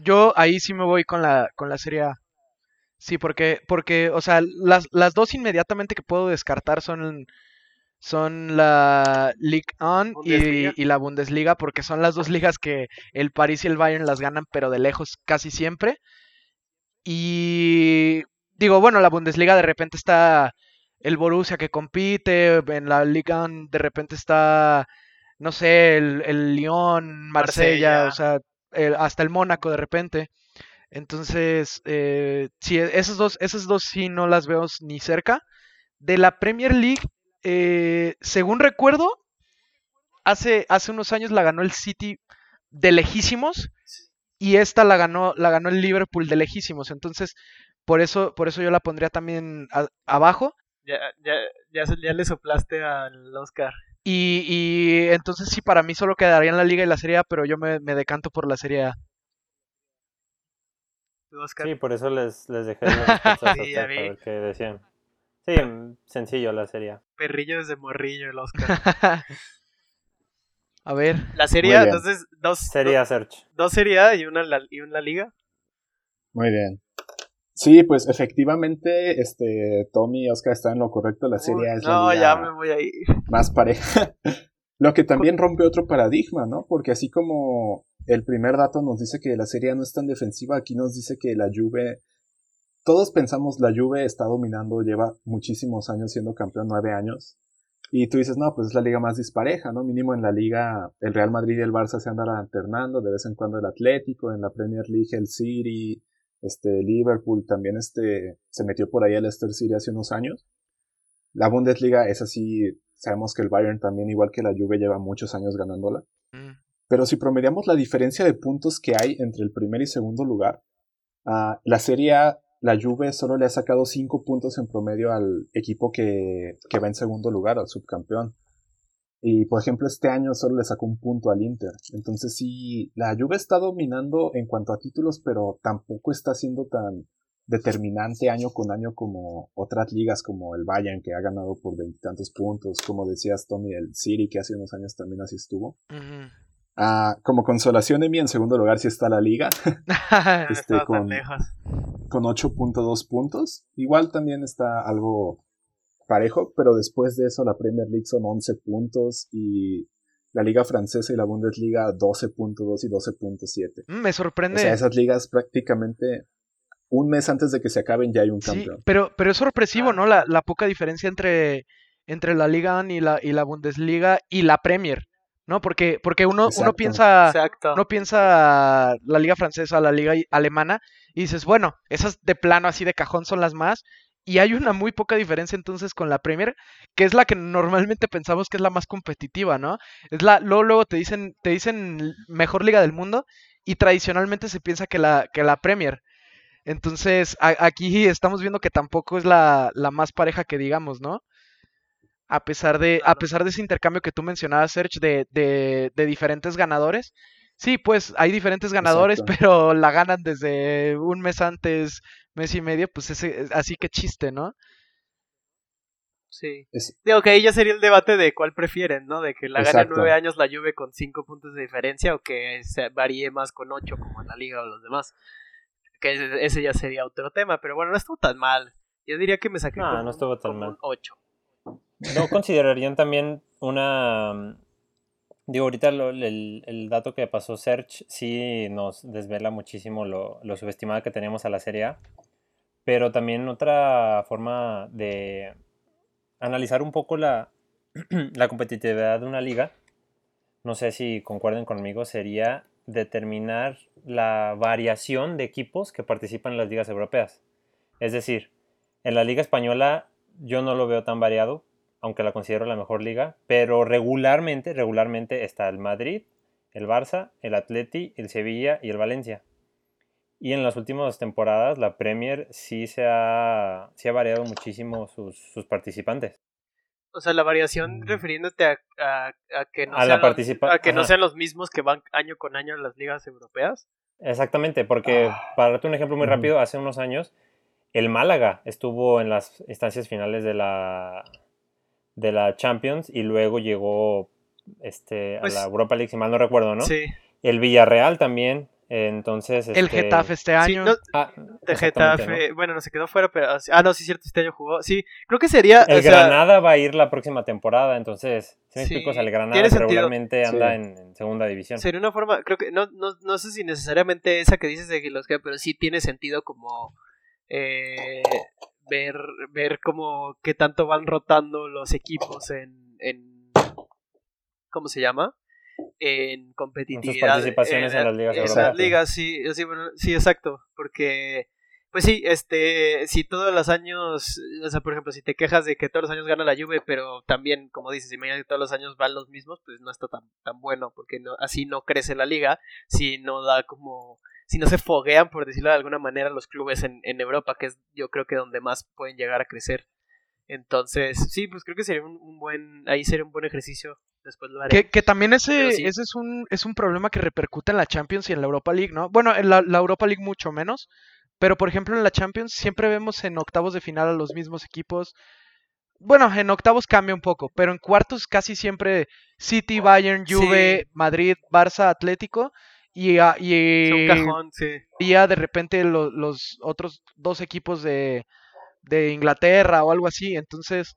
yo ahí sí me voy con la, con la Serie A. Sí, porque, porque, o sea, las, las dos inmediatamente que puedo descartar son, son la League On y, la Bundesliga, porque son las dos ligas que el París y el Bayern las ganan, pero de lejos casi siempre. Y digo, bueno, la Bundesliga de repente está el Borussia que compite, en la Liga On de repente está, no sé, el, el Lyon, Marsella, o sea, hasta el Mónaco de repente. Entonces, eh, sí, esas dos, esas dos sí no las veo ni cerca. De la Premier League, eh, según recuerdo, hace, hace unos años la ganó el City de lejísimos y esta la ganó, la ganó el Liverpool de lejísimos. Entonces, por eso, por eso yo la pondría también abajo. Ya, ya, ya, ya, le soplaste al Oscar. Y, y entonces sí, para mí solo quedaría en la Liga y la Serie A, pero yo me, decanto por la Serie A. Sí, por eso les, les dejé sí, a ver qué decían. Sí, sencillo la serie. Perrillo desde morrillo el Oscar. a ver. La serie, entonces, dos. Sería Search. Dos serie y una, y una liga. Muy bien. Sí, pues efectivamente, este, Tommy y Oscar están en lo correcto, la serie es no, ya me voy a ir. más pareja. lo que también rompe otro paradigma, ¿no? Porque así como el primer dato nos dice que la serie no es tan defensiva, aquí nos dice que la Juve, todos pensamos la Juve está dominando, lleva muchísimos años siendo campeón, nueve años. Y tú dices, no, pues es la liga más dispareja, ¿no? Mínimo en la liga, el Real Madrid y el Barça se andan alternando, de vez en cuando el Atlético, en la Premier League el City, este, Liverpool también este, se metió por ahí al Leicester City hace unos años. La Bundesliga es así, sabemos que el Bayern también, igual que la Juve, lleva muchos años ganándola. Mm. Pero si promediamos la diferencia de puntos que hay entre el primer y segundo lugar, uh, la Serie A, la Juve solo le ha sacado 5 puntos en promedio al equipo que, que va en segundo lugar, al subcampeón. Y por ejemplo, este año solo le sacó un punto al Inter. Entonces sí, la Juve está dominando en cuanto a títulos, pero tampoco está siendo tan determinante año con año como otras ligas como el Bayern que ha ganado por veintitantos puntos, como decías Tommy, el City que hace unos años también así estuvo. Ah, como consolación de mí, en segundo lugar sí está la liga. este, con, con 8.2 puntos. Igual también está algo parejo, pero después de eso la Premier League son 11 puntos y la Liga Francesa y la Bundesliga 12.2 y 12.7. Mm, me sorprende. O sea, esas ligas prácticamente un mes antes de que se acaben ya hay un campeón. pero, pero es sorpresivo, ¿no? La, poca diferencia entre, entre la Liga y la, y la Bundesliga y la Premier. ¿no? Porque, porque uno, uno piensa, no piensa la liga francesa, la liga alemana, y dices, bueno, esas de plano así de cajón son las más, Y hay una muy poca diferencia entonces con la Premier, que es la que normalmente pensamos que es la más competitiva, ¿no? Es la, luego, luego te dicen, te dicen mejor liga del mundo y tradicionalmente se piensa que la, que la Premier. Entonces, aquí estamos viendo que tampoco es la, la, más pareja que digamos, ¿no? A pesar de, a pesar de ese intercambio que tú mencionabas, Serge, de, de, de diferentes ganadores. Sí, pues hay diferentes ganadores, pero la ganan desde un mes antes, mes y medio, pues ese, así que chiste, ¿no? Sí. Digo que ahí ya sería el debate de cuál prefieren, ¿no? De que la gane nueve años la Juve con cinco puntos de diferencia o que se varíe más con ocho como en la liga o los demás. Que ese ya sería otro tema, pero bueno, no estuvo tan mal. Yo diría que me saqué no, no estuvo tan mal. 8. ¿No considerarían también una... Digo, ahorita el, el, dato que pasó Search sí nos desvela muchísimo lo, lo subestimada que teníamos a la Serie A. Pero también otra forma de analizar un poco la, la competitividad de una liga, no sé si concuerden conmigo, sería determinar la variación de equipos que participan en las ligas europeas. Es decir, en la liga española yo no lo veo tan variado, aunque la considero la mejor liga, pero regularmente, regularmente está el Madrid, el Barça, el Atleti, el Sevilla y el Valencia. Y en las últimas temporadas la Premier sí se ha, ha variado muchísimo sus, sus participantes. O sea, la variación refiriéndote a, a, que, no, sean los, a que no sean los mismos que van año con año en las ligas europeas. Exactamente, porque ah. para darte un ejemplo muy rápido, hace unos años el Málaga estuvo en las instancias finales de la, de la Champions y luego llegó este, a pues la Europa League, si mal no recuerdo, ¿no? Sí. El Villarreal también entonces. El este, Getafe este año. Ah, de Getafe. Bueno, no se quedó fuera, pero. Ah, no, sí, cierto, este año jugó. Sí, creo que sería. El Granada va a ir la próxima temporada, entonces. Si me explico, el Granada regularmente anda en, segunda división. Sería una forma. Creo que. No, no, no sé si necesariamente esa que dices de que los que. Pero sí tiene sentido como. Eh, ver, ver como qué tanto van rotando los equipos en, en ¿cómo se llama? en competitividad. participaciones en, las ligas europeas. ligas, sí, sí, bueno, sí, exacto, porque pues sí, este, si todos los años, o sea, por ejemplo, si te quejas de que todos los años gana la Juve, pero también, como dices, si que todos los años van los mismos, pues no está tan, tan bueno, porque no, así no crece la liga, si no da como, si no se foguean, por decirlo de alguna manera, los clubes en, en Europa, que es yo creo que donde más pueden llegar a crecer. Entonces, sí, pues creo que sería un, buen, ahí sería un buen ejercicio. Después lo haré. Que, también ese, ese es, un, es un problema que repercute en la Champions y en la Europa League, ¿no? Bueno, en la, Europa League mucho menos, pero por ejemplo en la Champions siempre vemos en octavos de final a los mismos equipos. Bueno, en octavos cambia un poco, pero en cuartos casi siempre City, Bayern, Juve, Madrid, Barça, Atlético. Y, y, cajón, sí. y ya de repente los otros dos equipos de, de Inglaterra o algo así. Entonces,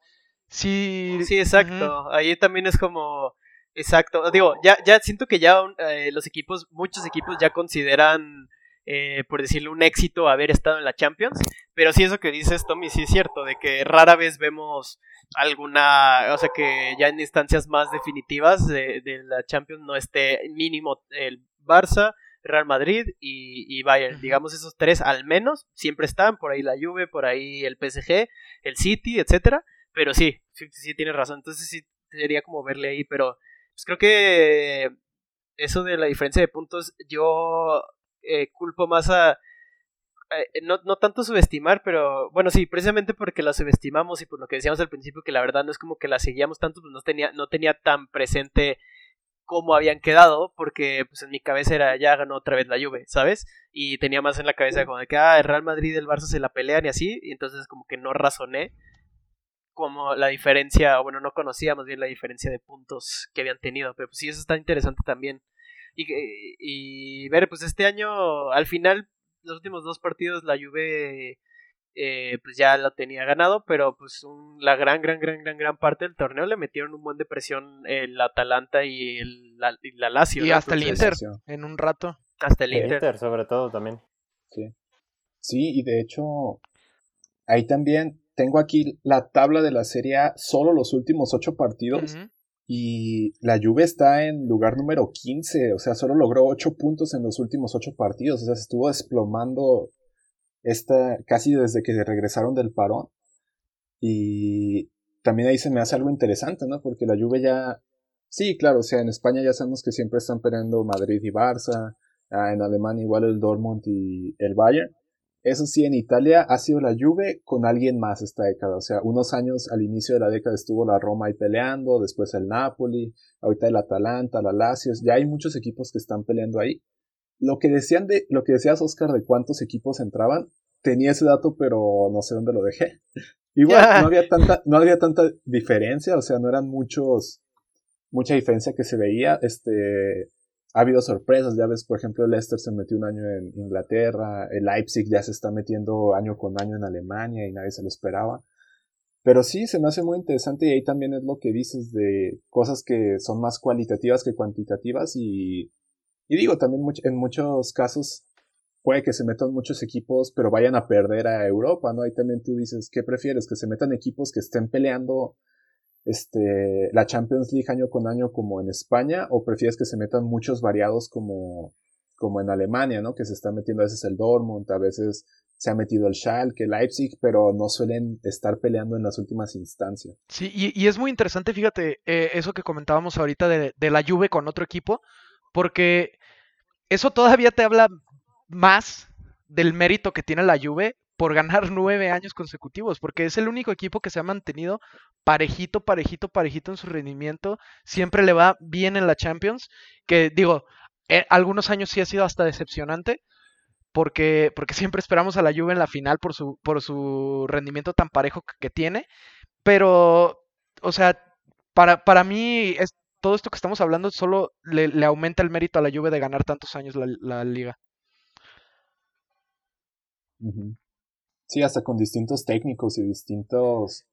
sí. Sí, exacto. Ahí también es como. Exacto. Digo, ya, ya siento que ya eh, los equipos, muchos equipos ya consideran, eh, por decirlo, un éxito haber estado en la Champions. Pero sí, eso que dices, Tommy, sí es cierto, de que rara vez vemos alguna, o sea, que ya en instancias más definitivas de, de la Champions no esté mínimo el Barça, Real Madrid y, Bayern. Digamos, esos tres al menos siempre están, por ahí la Juve, por ahí el PSG, el City, etcétera. Pero sí, sí, sí tienes razón. Entonces sí sería como verle ahí, pero pues creo que eso de la diferencia de puntos, yo eh, culpo más a. Eh, no, no tanto subestimar, pero bueno, sí, precisamente porque la subestimamos y por lo que decíamos al principio, que la verdad no es como que la seguíamos tanto, pues no tenía, no tenía tan presente cómo habían quedado, porque pues en mi cabeza era ya ganó otra vez la Juve, ¿sabes? Y tenía más en la cabeza como de que ah, el Real Madrid y el Barça se la pelean y así, y entonces como que no razoné como la diferencia, o bueno, no conocía más bien la diferencia de puntos que habían tenido, pero pues sí, eso está interesante también. Y, y ver, pues este año, al final, los últimos dos partidos, la Juve eh, pues ya lo tenía ganado, pero pues la gran, gran, gran, gran, gran parte del torneo le metieron un buen de presión el Atalanta y, el, la, y la Lazio. Y hasta el Inter en un rato. Hasta el, Inter. sobre todo también. Sí. Sí, y de hecho, ahí también tengo aquí la tabla de la Serie A, solo los últimos ocho partidos. Y la Juve está en lugar número 15, o sea, solo logró ocho puntos en los últimos ocho partidos, o sea, se estuvo desplomando esta, casi desde que regresaron del parón. Y también ahí se me hace algo interesante, ¿no? Porque la Juve ya, sí, claro, o sea, en España ya sabemos que siempre están peleando Madrid y Barça, ah, en Alemania igual el Dortmund y el Bayern. Eso sí, en Italia ha sido la Juve con alguien más esta década. O sea, unos años al inicio de la década estuvo la Roma ahí peleando, después el Napoli, ahorita el Atalanta, la Lazio. Ya hay muchos equipos que están peleando ahí. Lo que decían de, lo que decías Oscar de cuántos equipos entraban, tenía ese dato, pero no sé dónde lo dejé. Igual no había tanta, no había tanta diferencia, o sea, no eran muchos, mucha diferencia que se veía. Este, ha habido sorpresas, ya ves, por ejemplo, Leicester se metió un año en Inglaterra, el Leipzig ya se está metiendo año con año en Alemania y nadie se lo esperaba. Pero sí, se me hace muy interesante y ahí también es lo que dices de cosas que son más cualitativas que cuantitativas y, y digo, también en muchos casos puede que se metan muchos equipos pero vayan a perder a Europa, ¿no? Ahí también tú dices, ¿qué prefieres? Que se metan equipos que estén peleando este, la Champions League año con año como en España o prefieres que se metan muchos variados como, como en Alemania, ¿no? Que se está metiendo a veces el Dortmund, a veces se ha metido el Schalke, Leipzig, pero no suelen estar peleando en las últimas instancias. Sí, y, es muy interesante, fíjate, eh, eso que comentábamos ahorita de, de la Juve con otro equipo, porque eso todavía te habla más del mérito que tiene la Juve por ganar nueve años consecutivos, porque es el único equipo que se ha mantenido parejito, parejito, parejito en su rendimiento, siempre le va bien en la Champions, que digo, eh, algunos años sí ha sido hasta decepcionante, porque, porque siempre esperamos a la Juve en la final por su, por su rendimiento tan parejo que, tiene, pero, o sea, para, para mí es, todo esto que estamos hablando solo le, aumenta el mérito a la Juve de ganar tantos años la, liga. Sí, hasta con distintos técnicos y distintos...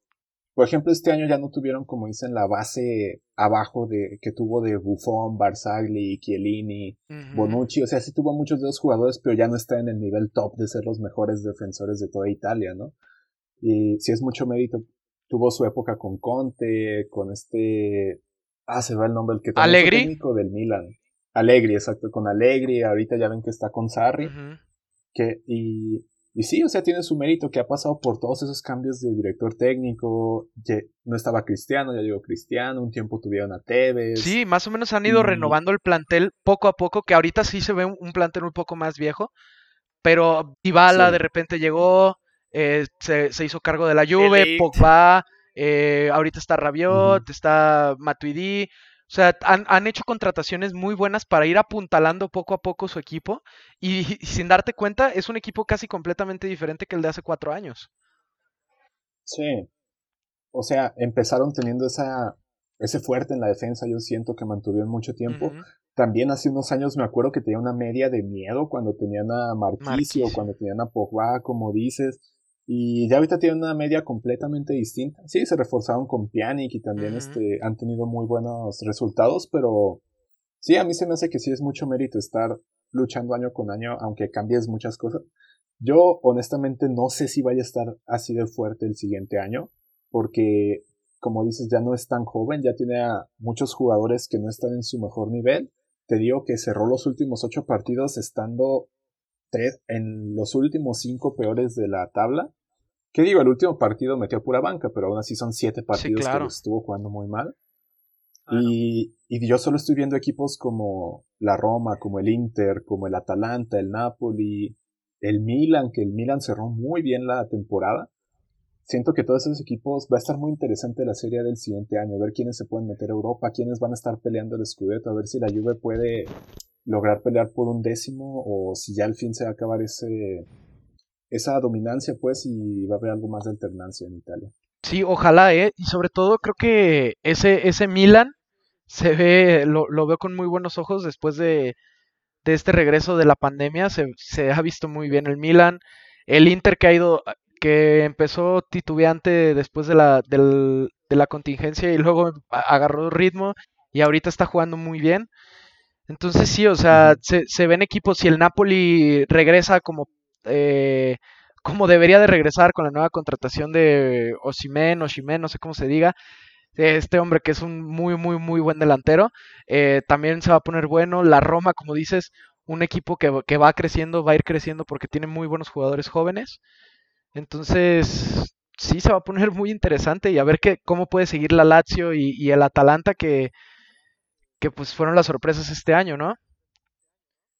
Por ejemplo, este año ya no tuvieron, como dicen, la base abajo de que tuvo de Buffon, Barzagli, Chiellini, Bonucci. O sea, sí tuvo muchos de los jugadores, pero ya no está en el nivel top de ser los mejores defensores de toda Italia, ¿no? Y sí es mucho mérito. Tuvo su época con Conte, con este... Ah, se va el nombre, el que también técnico del Milan. Allegri, exacto, con Allegri. Ahorita ya ven que está con Sarri. que, y y sí, o sea, tiene su mérito que ha pasado por todos esos cambios de director técnico. Que no estaba Cristiano, ya llegó Cristiano, un tiempo tuvieron a Tevez. Sí, más o menos han ido renovando el plantel poco a poco, que ahorita sí se ve un, plantel un poco más viejo. Pero Dybala de repente llegó, eh, se, hizo cargo de la Juve, Pogba, eh, ahorita está Rabiot, está Matuidi. O sea, han, hecho contrataciones muy buenas para ir apuntalando poco a poco su equipo y, sin darte cuenta es un equipo casi completamente diferente que el de hace cuatro años. Sí. O sea, empezaron teniendo esa, ese fuerte en la defensa, yo siento que mantuvieron mucho tiempo. También hace unos años me acuerdo que tenía una media de miedo cuando tenían a Marquisio, cuando tenían a Pogba, como dices. Y ya ahorita tienen una media completamente distinta. Sí, se reforzaron con Pjanic y también este, han tenido muy buenos resultados, pero sí, a mí se me hace que sí es mucho mérito estar luchando año con año, aunque cambies muchas cosas. Yo honestamente no sé si vaya a estar así de fuerte el siguiente año, porque como dices, ya no es tan joven, ya tiene a muchos jugadores que no están en su mejor nivel. Te digo que cerró los últimos ocho partidos estando tres, en los últimos cinco peores de la tabla. ¿Qué digo? El último partido metió pura banca, pero aún así son siete partidos que estuvo jugando muy mal. Ah, y, y, yo solo estoy viendo equipos como la Roma, como el Inter, como el Atalanta, el Napoli, el Milan, que el Milan cerró muy bien la temporada. Siento que todos esos equipos va a estar muy interesante la serie del siguiente año, ver quiénes se pueden meter a Europa, quiénes van a estar peleando el Scudetto, a ver si la Juve puede lograr pelear por un décimo o si ya al fin se va a acabar ese esa dominancia, pues, y va a haber algo más de alternancia en Italia. Sí, ojalá, ¿eh? Y sobre todo creo que ese, ese Milan se ve, lo, lo veo con muy buenos ojos después de, de este regreso de la pandemia. Se, se, ha visto muy bien el Milan. El Inter que ha ido, que empezó titubeante después de la, del, de la contingencia y luego agarró ritmo y ahorita está jugando muy bien. Entonces sí, o sea, se, se ven equipos, si el Napoli regresa como eh, como debería de regresar con la nueva contratación de Osimen, Oshimen, no sé cómo se diga. Este hombre que es un muy, muy, muy buen delantero. Eh, también se va a poner bueno. La Roma, como dices, un equipo que, que va creciendo, va a ir creciendo porque tiene muy buenos jugadores jóvenes. Entonces, sí se va a poner muy interesante y a ver qué, cómo puede seguir la Lazio y, el Atalanta que, que pues fueron las sorpresas este año, ¿no?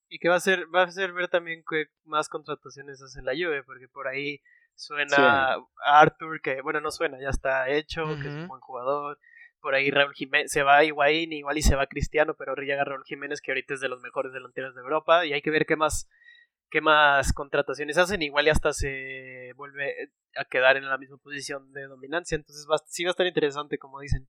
Y que va a ser, va a ser ver también qué más contrataciones hace la Juve, porque por ahí suena Arthur, que bueno, no suena, ya está hecho, que es un buen jugador. Por ahí Raúl Jiménez, se va Higuaín, igual y se va Cristiano, pero llega Raúl Jiménez, que ahorita es de los mejores delanteros de Europa, y hay que ver qué más qué más contrataciones hacen, igual y hasta se vuelve a quedar en la misma posición de dominancia, entonces va, sí va a estar interesante como dicen.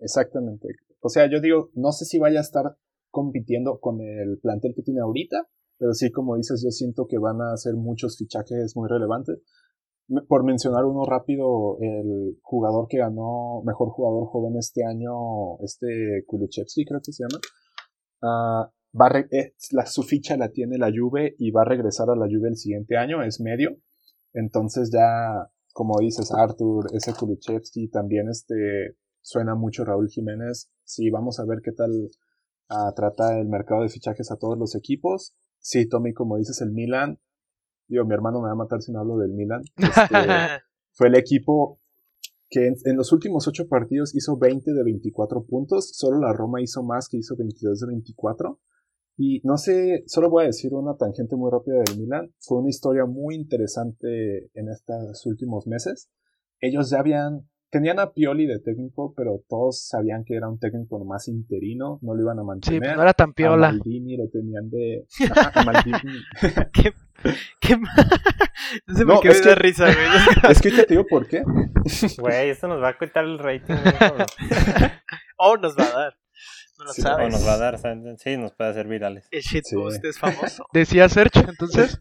Exactamente. O sea, yo digo, no sé si vaya a estar compitiendo con el plantel que tiene ahorita, pero sí, como dices, yo siento que van a hacer muchos fichajes muy relevantes. Por mencionar uno rápido, el jugador que ganó mejor jugador joven este año, este Kuluchevsky creo que se llama, uh, va eh, la, su ficha la tiene la Juve y va a regresar a la Juve el siguiente año, es medio. Entonces ya, como dices, Arthur, ese Kulichevsky, también este, suena mucho Raúl Jiménez. Sí, vamos a ver qué tal uh, trata el mercado de fichajes a todos los equipos. Sí, Tommy, como dices, el Milan. Digo, mi hermano me va a matar si no hablo del Milan. Este, fue el equipo que en, los últimos ocho partidos hizo 20 de 24 puntos. Solo la Roma hizo más, que hizo 22 de 24. Y no sé, solo voy a decir una tangente muy rápida del Milan. Fue una historia muy interesante en estos últimos meses. Ellos ya habían, tenían a Pioli de técnico, pero todos sabían que era un técnico más interino, no lo iban a mantener. Sí, pues no era tan piola. A Maldini lo tenían de... a Maldini. ¿Qué? ¿Qué? no se me no, es que, risa, güey. Es que te digo por qué. Güey, esto nos va a quitar el rating. o nos va a dar. No lo sí, sabes. nos va a dar, sí, nos puede hacer virales. El shitpost es famoso. Decía Sergio, entonces.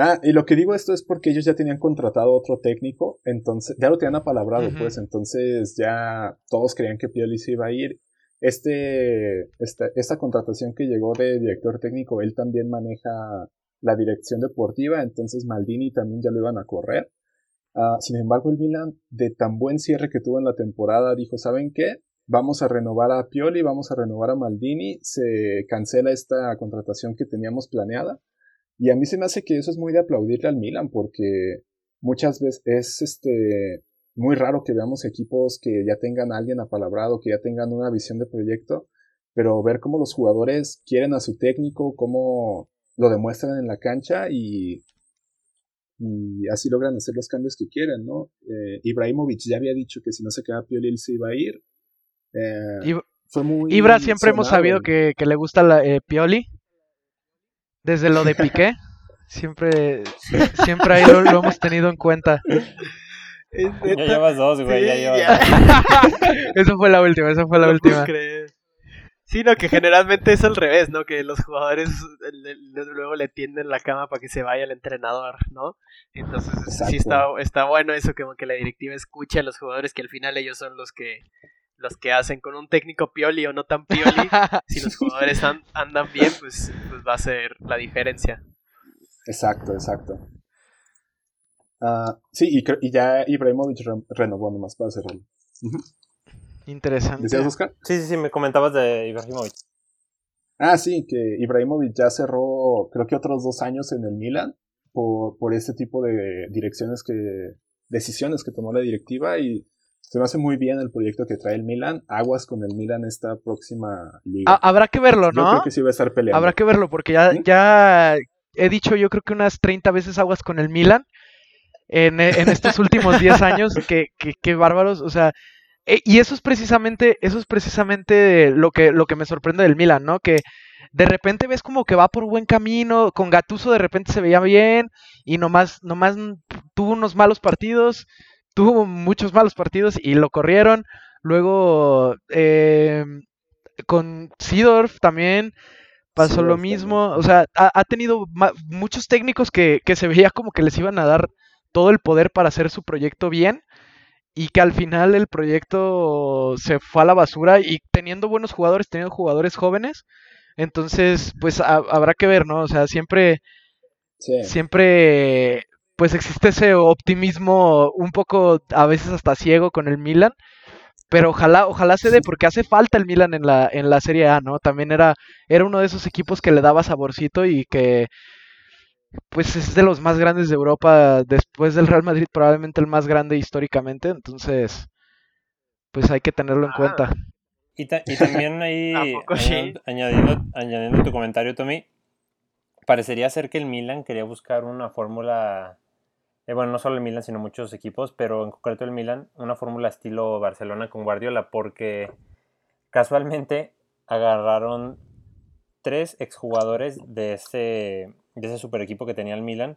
Ah, y lo que digo esto es porque ellos ya tenían contratado otro técnico, entonces, ya lo tenían apalabrado, pues, entonces ya todos creían que Pioli se iba a ir. Este, esta, esta contratación que llegó de director técnico, él también maneja la dirección deportiva, entonces Maldini también ya lo iban a correr. Uh, sin embargo, el Milan, de tan buen cierre que tuvo en la temporada, dijo, ¿saben qué? vamos a renovar a Pioli, vamos a renovar a Maldini, se cancela esta contratación que teníamos planeada. Y a mí se me hace que eso es muy de aplaudirle al Milan, porque muchas veces es este muy raro que veamos equipos que ya tengan a alguien apalabrado, que ya tengan una visión de proyecto, pero ver cómo los jugadores quieren a su técnico, cómo lo demuestran en la cancha y, y así logran hacer los cambios que quieren, ¿no? Eh, Ibrahimovic ya había dicho que si no se queda Pioli él se iba a ir, eh, Ibra siempre hemos sabido que, le gusta la eh, Pioli. Desde lo de Piqué. siempre, siempre ahí lo, hemos tenido en cuenta. Ya llevas dos, güey, ya llevas Eso fue la última, eso fue la última. Sino que generalmente es al revés, ¿no? Que los jugadores luego le tienden la cama para que se vaya el entrenador, ¿no? Entonces sí está, está bueno eso, como que la directiva escuche a los jugadores que al final ellos son los que los que hacen con un técnico pioli o no tan pioli, si los jugadores andan bien, pues, pues va a ser la diferencia. Exacto, exacto. Uh, sí, y, y, ya Ibrahimovic renovó nomás para cerrarlo. Interesante. ¿Decías, Oscar? Sí, sí, sí, me comentabas de Ibrahimovic. Ah, sí, que Ibrahimovic ya cerró, creo que otros dos años en el Milan por, por este tipo de direcciones que, decisiones que tomó la directiva y se me hace muy bien el proyecto que trae el Milan. Aguas con el Milan esta próxima liga. Ah, habrá que verlo, ¿no? Yo creo que sí va a estar peleando. Habrá que verlo, porque ya, ya he dicho yo creo que unas 30 veces aguas con el Milan en, en estos últimos 10 años. Que, que, bárbaros, o sea... E, y eso es precisamente, eso es precisamente lo que, lo que me sorprende del Milan, ¿no? Que de repente ves como que va por buen camino, con Gatuso de repente se veía bien, y nomás, nomás tuvo unos malos partidos, tuvo muchos malos partidos y lo corrieron. Luego eh, con Sidorf también pasó lo mismo. O sea, ha, tenido muchos técnicos que, se veía como que les iban a dar todo el poder para hacer su proyecto bien y que al final el proyecto se fue a la basura y teniendo buenos jugadores, teniendo jugadores jóvenes, entonces pues habrá que ver, ¿no? O sea, siempre, siempre pues existe ese optimismo un poco a veces hasta ciego con el Milan, pero ojalá, ojalá se dé, porque hace falta el Milan en la, en la Serie A, ¿no? También era, era uno de esos equipos que le daba saborcito y que pues es de los más grandes de Europa, después del Real Madrid, probablemente el más grande históricamente, entonces, pues hay que tenerlo en cuenta. Ah. Y, también ahí, añadiendo, añadiendo tu comentario, Tommy, parecería ser que el Milan quería buscar una fórmula eh, bueno, no solo el Milan, sino muchos equipos, pero en concreto el Milan, una fórmula estilo Barcelona con Guardiola, porque casualmente agarraron tres exjugadores de ese, de ese super equipo que tenía el Milan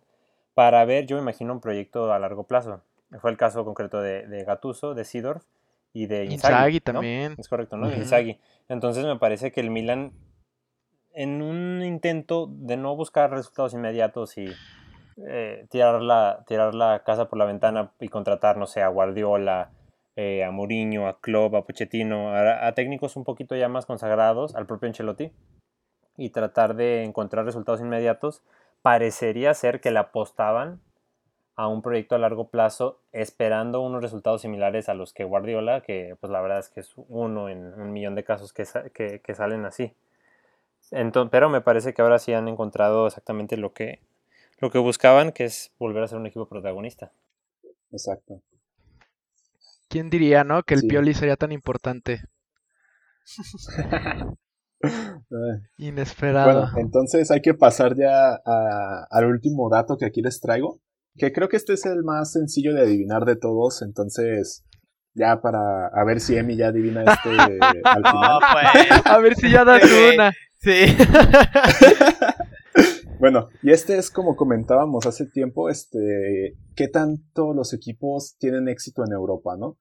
para ver, yo me imagino, un proyecto a largo plazo. Fue el caso concreto de, de Gattuso, de Sidorf y de Inzaghi. también. Es correcto, ¿no? Inzaghi. Entonces me parece que el Milan, en un intento de no buscar resultados inmediatos y eh, tirar, la, tirar la casa por la ventana y contratar, no sé, a Guardiola, eh, a Mourinho, a Klopp, a Pochettino, a, técnicos un poquito ya más consagrados, al propio Ancelotti, y tratar de encontrar resultados inmediatos, parecería ser que le apostaban a un proyecto a largo plazo esperando unos resultados similares a los que Guardiola, que pues la verdad es que es uno en un millón de casos que, que, salen así. Entonces, pero me parece que ahora sí han encontrado exactamente lo que, lo que buscaban, que es volver a ser un equipo protagonista. Exacto. ¿Quién diría, no? Que el Pioli sería tan importante. Inesperado. Bueno, entonces hay que pasar ya al último dato que aquí les traigo. Que creo que este es el más sencillo de adivinar de todos. Entonces, ya para a ver si Emi ya adivina este al final. Pues. A ver si ya das una. Sí. Bueno, y este es como comentábamos hace tiempo, este, qué tanto los equipos tienen éxito en Europa, ¿no?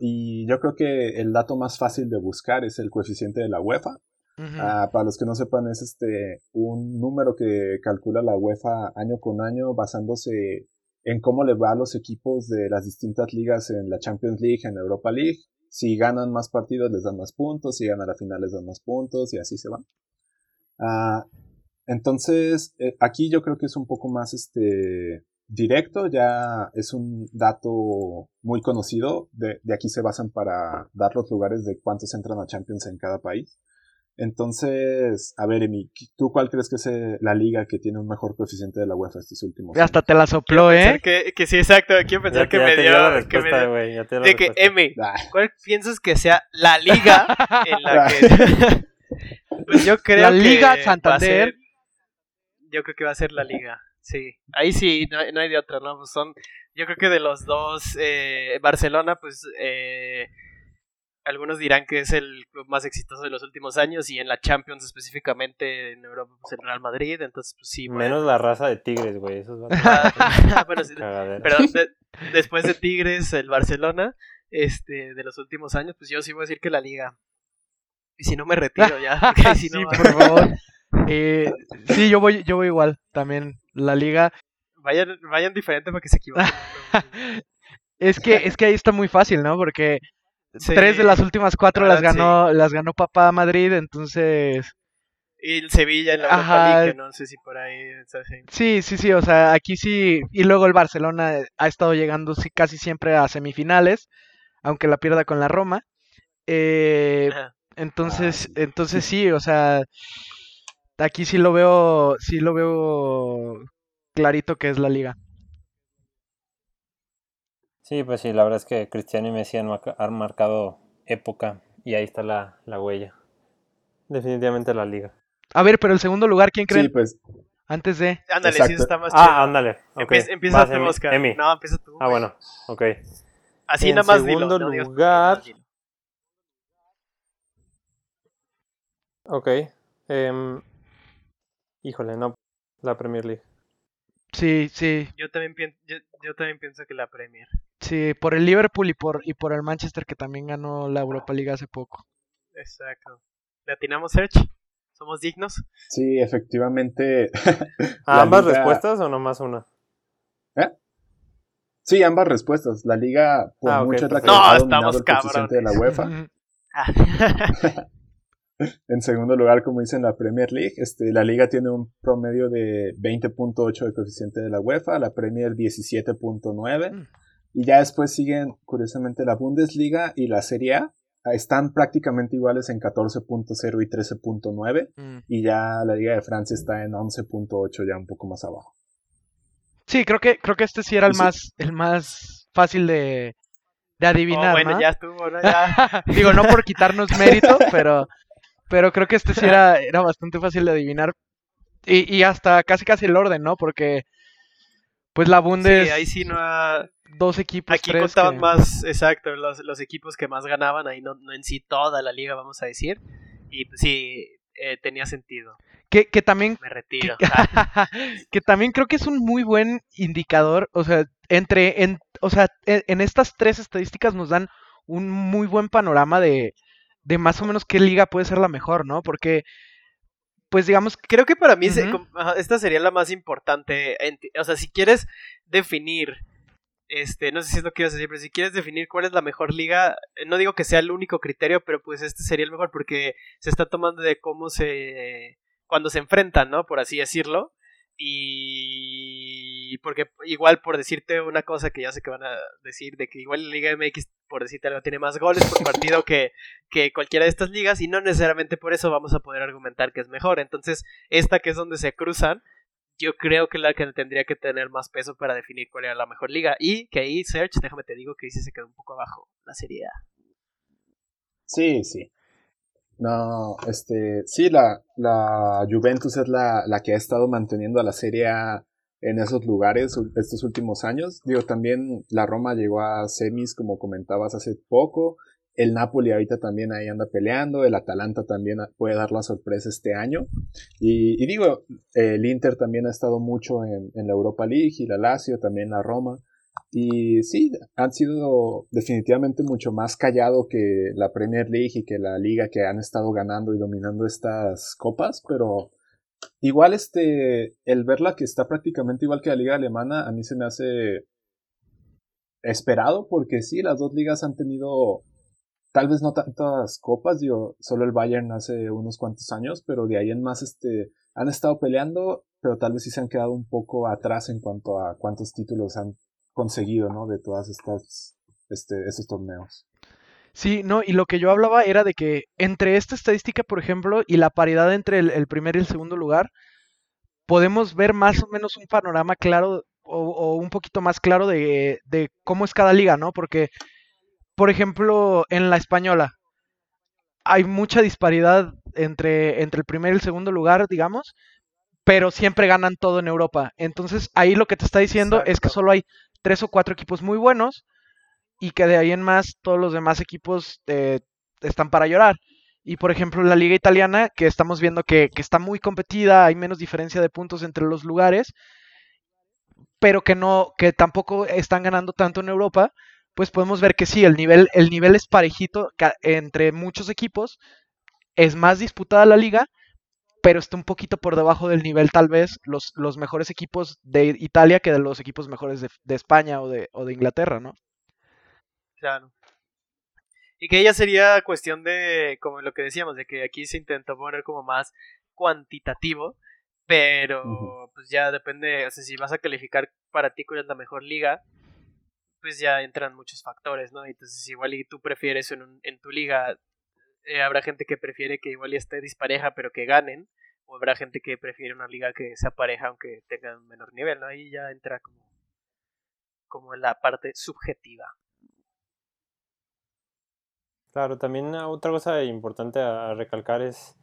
y yo creo que el dato más fácil de buscar es el coeficiente de la UEFA. Ah, para los que no sepan, es este un número que calcula la UEFA año con año basándose en cómo le va a los equipos de las distintas ligas en la Champions League, en Europa League. Si ganan más partidos les dan más puntos, si ganan la final les dan más puntos y así se van. Ah, entonces, eh, aquí yo creo que es un poco más este directo, ya es un dato muy conocido, de, aquí se basan para dar los lugares de cuántos entran a Champions en cada país. Entonces, a ver, Emi, ¿tú cuál crees que es eh, la liga que tiene un mejor coeficiente de la UEFA estos últimos años? Hasta te la sopló, ¿eh? Que, que, sí, exacto. Quiero pensar que, me dio. que me de que, Emi, ah. ¿cuál piensas que sea la liga en la que. pues yo creo la Liga Santander yo creo que va a ser la liga. Sí, ahí sí, no, hay de otra, ¿no? Pues son, yo creo que de los dos, eh, Barcelona, pues eh, algunos dirán que es el club más exitoso de los últimos años y en la Champions específicamente en Europa, pues el Real Madrid, entonces pues sí. Menos la raza de Tigres, güey, eso es pero después de Tigres, el Barcelona, este, de los últimos años, pues yo sí voy a decir que la liga. Y si no me retiro ya. sí, por favor. Eh, sí, yo voy, yo voy igual. También la liga. Vayan, vayan diferente para que se equivoquen. es que, es que ahí está muy fácil, ¿no? Porque tres de las últimas cuatro las ganó, las ganó Papá Madrid, entonces. Y el Sevilla en la Europa League, no sé si por ahí Sí, sí, sí, o sea, aquí sí. Y luego el Barcelona ha estado llegando sí, casi siempre a semifinales, aunque la pierda con la Roma. Eh, entonces, entonces sí, o sea, Aquí sí lo veo, sí lo veo clarito que es la liga. Sí, pues sí, la verdad es que Cristiano y Messi han, marcado época y ahí está la, huella. Definitivamente la liga. A ver, pero el segundo lugar, ¿quién cree? Sí, pues. Antes de. Ándale, sí está más Ah, ándale. Empieza, tú, Oscar. No, empieza tú. Ah, bueno, ok. Así nada más segundo lugar. ok. Eh, Híjole, no, la Premier League. Sí, sí. Yo también, pienso, yo, también pienso que la Premier. Sí, por el Liverpool y por, y por el Manchester que también ganó la Europa League hace poco. Exacto. ¿Le atinamos, Search? ¿Somos dignos? Sí, efectivamente. ¿Ambas respuestas o nomás una? ¿Eh? Sí, ambas respuestas. La liga por ah, mucho es la que no, ha dominado el de la UEFA. En segundo lugar, como dice en la Premier League, este, la liga tiene un promedio de 20.8 de coeficiente de la UEFA, la Premier 17.9, mm. Y ya después siguen, curiosamente, la Bundesliga y la Serie A. Están prácticamente iguales en 14.0 y 13.9. Mm. Y ya la Liga de Francia está en 11.8, ya un poco más abajo. Sí, creo que, creo que este sí era el más, el más fácil de, de adivinar. Oh, bueno, ya estuvo, ¿no? Digo, no por quitarnos mérito, pero, pero creo que este sí era, era bastante fácil de adivinar. Y, y hasta casi casi el orden, ¿no? Porque pues la Bundes. Sí, ahí sí no ha... Dos equipos. Aquí contaban más, exacto, los, los, equipos que más ganaban, ahí no, no, en sí toda la liga, vamos a decir. Y pues, sí, eh, tenía sentido. Que, que también. Me retiro. Que, también creo que es un muy buen indicador. O sea, entre. En, o sea, en, en estas tres estadísticas nos dan un muy buen panorama de, de más o menos qué liga puede ser la mejor, ¿no? Porque pues digamos... Creo que para mí esta sería la más importante. O sea, si quieres definir, este, no sé si es lo que ibas a decir, pero si quieres definir cuál es la mejor liga, eh, no digo que sea el único criterio, pero pues este sería el mejor porque se está tomando de cómo se... cuando se enfrentan, ¿no? Por así decirlo. Y porque igual por decirte una cosa que ya sé que van a decir, de que igual la Liga MX, por decirte algo, tiene más goles por partido que, que cualquiera de estas ligas y no necesariamente por eso vamos a poder argumentar que es mejor. Entonces, esta que es donde se cruzan, yo creo que la que tendría que tener más peso para definir cuál era la mejor liga. Y que ahí, Search, déjame te digo que sí se quedó un poco abajo la Serie A. Sí, sí. No, este, sí, la, la Juventus es la, la que ha estado manteniendo a la Serie A en esos lugares estos últimos años. Digo, también la Roma llegó a semis, como comentabas hace poco. El Napoli ahorita también ahí anda peleando. El Atalanta también puede dar la sorpresa este año. Y, digo, el Inter también ha estado mucho en, la Europa League y la Lazio, también la Roma. Y sí, han sido definitivamente mucho más callado que la Premier League y que la liga que han estado ganando y dominando estas copas, pero igual este, el verla que está prácticamente igual que la liga alemana, a mí se me hace esperado porque sí, las dos ligas han tenido tal vez no tantas copas, digo, solo el Bayern hace unos cuantos años, pero de ahí en más este, han estado peleando, pero tal vez sí se han quedado un poco atrás en cuanto a cuántos títulos han conseguido, ¿no? De todas estas, este, estos torneos. Sí, no, y lo que yo hablaba era de que entre esta estadística, por ejemplo, y la paridad entre el, primer y el segundo lugar, podemos ver más o menos un panorama claro o, un poquito más claro de, de, cómo es cada liga, ¿no? Porque, por ejemplo, en la española hay mucha disparidad entre, entre el primer y el segundo lugar, digamos, pero siempre ganan todo en Europa. Entonces, ahí lo que te está diciendo es que solo hay tres o cuatro equipos muy buenos y que de ahí en más todos los demás equipos eh, están para llorar. Y por ejemplo, la liga italiana, que estamos viendo que, está muy competida, hay menos diferencia de puntos entre los lugares, pero que no, que tampoco están ganando tanto en Europa, pues podemos ver que sí, el nivel, el nivel es parejito entre muchos equipos, es más disputada la liga, pero está un poquito por debajo del nivel, tal vez, los, los mejores equipos de Italia que de los equipos mejores de, España o de, o de Inglaterra, ¿no? Claro. Y que ella sería cuestión de, como lo que decíamos, de que aquí se intentó poner como más cuantitativo, pero pues ya depende, o sea, si vas a calificar para ti cuál es la mejor liga, pues ya entran muchos factores, ¿no? Entonces igual y tú prefieres en, en tu liga eh, habrá gente que prefiere que igual ya esté dispareja pero que ganen, o habrá gente que prefiere una liga que sea pareja aunque tenga un menor nivel, ¿no? Ahí ya entra como, como en la parte subjetiva. Claro, también otra cosa importante a, recalcar es,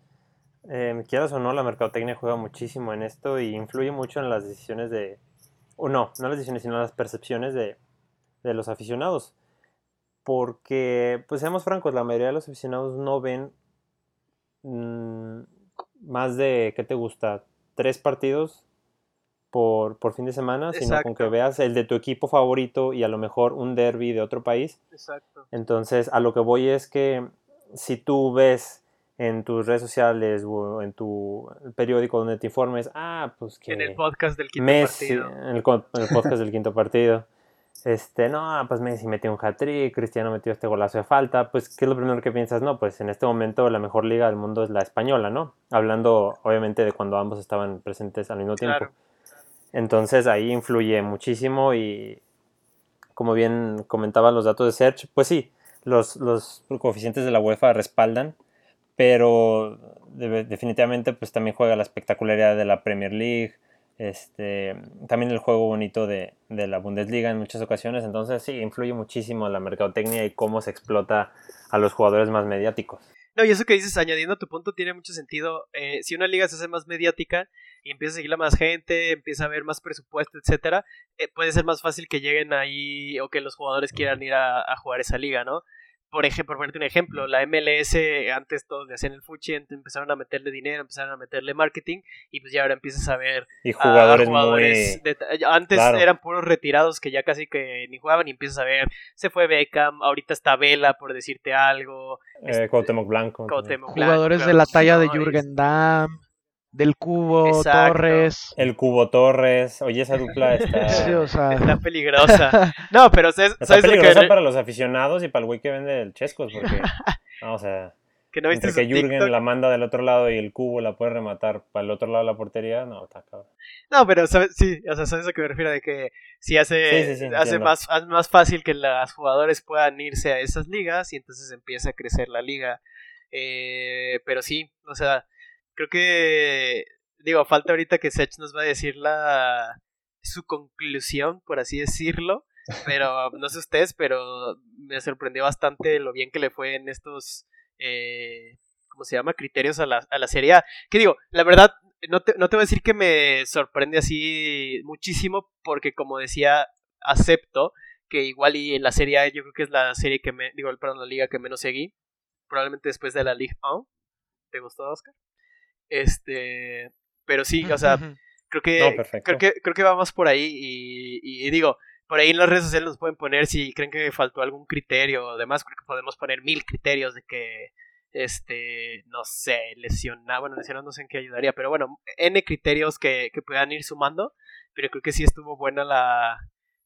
eh, quieras o no, la mercadotecnia juega muchísimo en esto y influye mucho en las decisiones de, o no, no las decisiones, sino las percepciones de, de los aficionados. Porque, pues seamos francos, la mayoría de los aficionados no ven mm, más de, ¿qué te gusta? Tres partidos por, por fin de semana, sino con que veas el de tu equipo favorito y a lo mejor un derby de otro país. Exacto. Entonces, a lo que voy es que si tú ves en tus redes sociales o en tu periódico donde te informes, ah, pues que... En el podcast del quinto partido. En el, en el podcast del quinto partido. Este, no, pues Messi metió un hat-trick, Cristiano metió este golazo de falta, pues ¿qué es lo primero que piensas? No, pues en este momento la mejor liga del mundo es la española, ¿no? Hablando obviamente de cuando ambos estaban presentes al mismo tiempo. Entonces ahí influye muchísimo y como bien comentaban los datos de Search, pues sí, los, los coeficientes de la UEFA respaldan, pero definitivamente pues también juega la espectacularidad de la Premier League, este, también el juego bonito de, de, la Bundesliga en muchas ocasiones, entonces sí, influye muchísimo la mercadotecnia y cómo se explota a los jugadores más mediáticos. No, y eso que dices, añadiendo tu punto, tiene mucho sentido. Eh, si una liga se hace más mediática y empieza a seguirla más gente, empieza a haber más presupuesto, etcétera, eh, puede ser más fácil que lleguen ahí o que los jugadores quieran ir a, a jugar esa liga, ¿no? Por ejemplo, por ponerte un ejemplo, la MLS, antes todos le hacían el fuchi, empezaron a meterle dinero, empezaron a meterle marketing, y pues ya ahora empiezas a ver y jugadores, muy... antes eran puros retirados que ya casi que ni jugaban, y empiezas a ver, se fue Beckham, ahorita está Vela, por decirte algo. Eh, este, Cuauhtémoc Blanco. jugadores de la talla de Jürgen Damm del Cubo Torres. El Cubo Torres. Oye, esa dupla está, está peligrosa. No, pero ¿sabes, está peligrosa para los aficionados y para el güey que vende el Chescos, porque, no, o sea, que no viste que Jürgen la manda del otro lado y el Cubo la puede rematar para el otro lado de la portería, no, está cabrón. No, pero ¿sabes? sí, o sea, ¿sabes a qué me refiero? De que si hace, hace más, más fácil que los jugadores puedan irse a esas ligas y entonces empieza a crecer la liga. Eh, pero sí, o sea, creo que, digo, falta ahorita que Sech nos va a decir la su conclusión, por así decirlo, pero no sé ustedes, pero me sorprendió bastante lo bien que le fue en estos, eh, ¿cómo se llama? Criterios a la, a la Serie A. Que digo, la verdad, no te, no te voy a decir que me sorprende así muchísimo, porque como decía, acepto que igual y en la Serie A yo creo que es la serie que me, digo, perdón, la liga que menos seguí, probablemente después de la Liga 1. ¿Te gustó, Oscar? Este, pero sí, o sea, creo que, creo que creo que vamos por ahí y, digo, por ahí en las redes sociales nos pueden poner si creen que faltó algún criterio o demás, creo que podemos poner mil criterios de que este, no sé, lesionar, bueno, lesionar no sé en qué ayudaría, pero bueno, N criterios que, que puedan ir sumando, pero creo que sí estuvo buena la,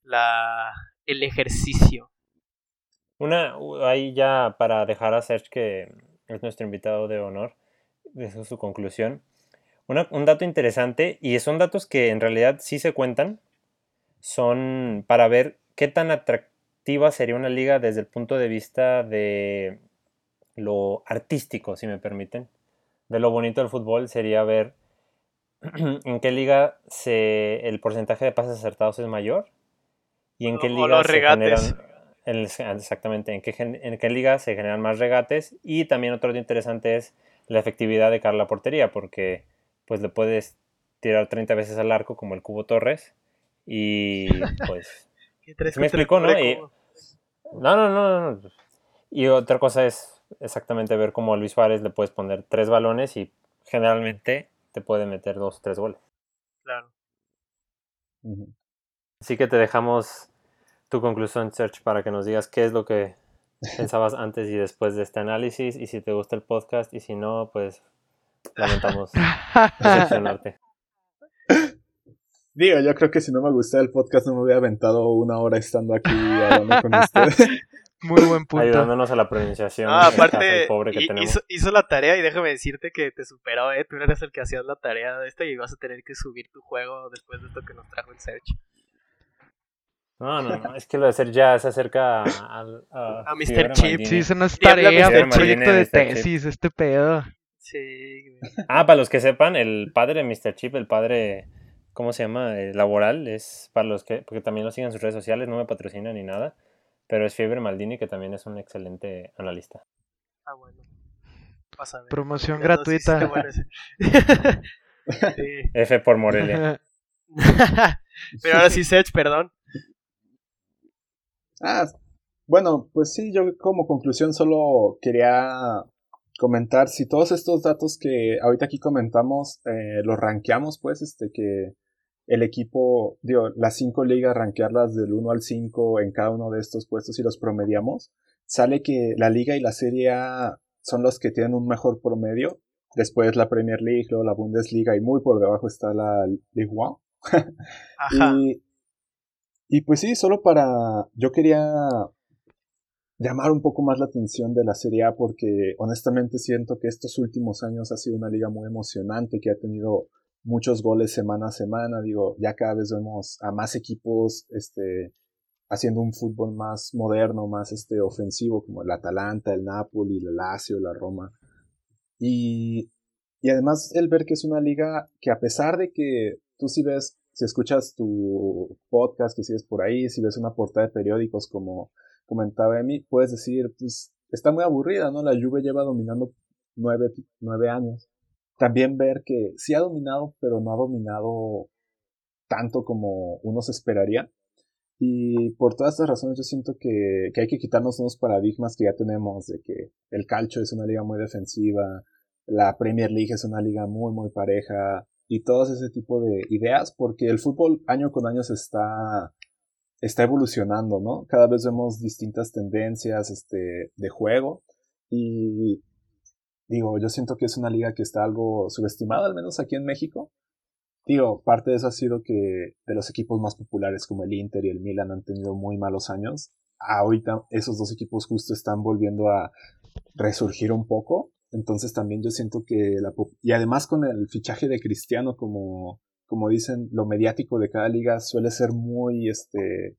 la, el ejercicio. Una, ahí ya para dejar a Serge que es nuestro invitado de honor, esa es su conclusión. un dato interesante, y son datos que en realidad sí se cuentan, son para ver qué tan atractiva sería una liga desde el punto de vista de lo artístico, si me permiten. De lo bonito del fútbol sería ver en qué liga se, el porcentaje de pases acertados es mayor y en qué liga se generan exactamente en qué, en qué liga se generan más regates y también otro dato interesante es la efectividad de cara a la portería, porque pues le puedes tirar 30 veces al arco como el Cubo Torres y pues... me explicó, no? no, no, no, no. Y otra cosa es exactamente ver cómo a Luis Suárez le puedes poner tres balones y generalmente te puede meter dos o tres goles. Claro. Así que te dejamos tu conclusión, Search, para que nos digas qué es lo que pensabas antes y después de este análisis y si te gusta el podcast y si no, pues lamentamos decepcionarte. Digo, yo creo que si no me gustaba el podcast no me hubiera aventado una hora estando aquí hablando con ustedes. Muy buen punto. Ayudándonos a la pronunciación. Ah, aparte, pobre que hizo, hizo, la tarea y déjame decirte que te superó, ¿eh? Tú eres el que hacías la tarea de esto y vas a tener que subir tu juego después de esto que nos trajo el Search. No, no, no, es que lo de hacer ya se acerca a, a, Mr. Chip. Sí, eso no es tarea, un proyecto de tesis, este pedo. Sí. Ah, para los que sepan, el padre de Mr. Chip, el padre, ¿cómo se llama? El laboral, es para los que, porque también lo siguen en sus redes sociales, no me patrocina ni nada, pero es Fiebre Maldini, que también es un excelente analista. Ah, bueno. Promoción gratuita. F por Morelia. pero ahora sí, Sech, perdón. Ah, bueno, pues sí, yo como conclusión solo quería comentar si todos estos datos que ahorita aquí comentamos eh, los rankeamos, pues, este, que el equipo, digo, las cinco ligas, rankearlas del 1 al 5 en cada uno de estos puestos y los promediamos, sale que la liga y la serie A son los que tienen un mejor promedio. Después la Premier League, luego la Bundesliga y muy por debajo está la League One. y y pues sí, solo para... Yo quería llamar un poco más la atención de la Serie A porque honestamente siento que estos últimos años ha sido una liga muy emocionante que ha tenido muchos goles semana a semana. Digo, ya cada vez vemos a más equipos este, haciendo un fútbol más moderno, más este ofensivo, como el Atalanta, el Napoli, el Lazio, la Roma. Y, y además el ver que es una liga que a pesar de que tú si ves, si escuchas tu podcast que sigues por ahí, si ves una portada de periódicos como comentaba Emi, puedes decir, pues está muy aburrida, ¿no? La Juve lleva dominando nueve, nueve años. También ver que sí ha dominado, pero no ha dominado tanto como uno se esperaría. Y por todas estas razones yo siento que, que, hay que quitarnos unos paradigmas que ya tenemos de que el calcio es una liga muy defensiva, la Premier League es una liga muy muy pareja y todo ese tipo de ideas porque el fútbol año con año se está está evolucionando, ¿no? Cada vez vemos distintas tendencias este, de juego y digo, yo siento que es una liga que está algo subestimada, al menos aquí en México. Digo, parte de eso ha sido que de los equipos más populares como el Inter y el Milan han tenido muy malos años. Ahorita esos dos equipos justo están volviendo a resurgir un poco. Entonces también yo siento que la... Y además con el fichaje de Cristiano como como dicen, lo mediático de cada liga suele ser muy, este,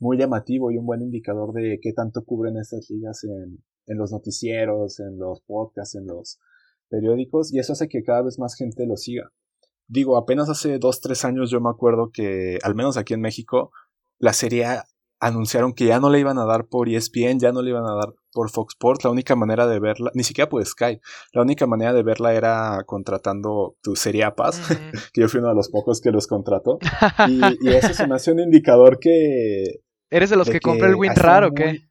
muy llamativo y un buen indicador de qué tanto cubren estas ligas en, en los noticieros, en los podcasts, en los periódicos, y eso hace que cada vez más gente lo siga. Digo, apenas hace dos, tres años yo me acuerdo que, al menos aquí en México, la serie anunciaron que ya no le iban a dar por ESPN, ya no le iban a dar por Fox Sports. La única manera de verla, ni siquiera por Sky, la única manera de verla era contratando tu Serie Paz, que yo fui uno de los pocos que los contrató. Y, y eso se me hace un indicador que. ¿Eres de los que, compra el WinRAR o qué?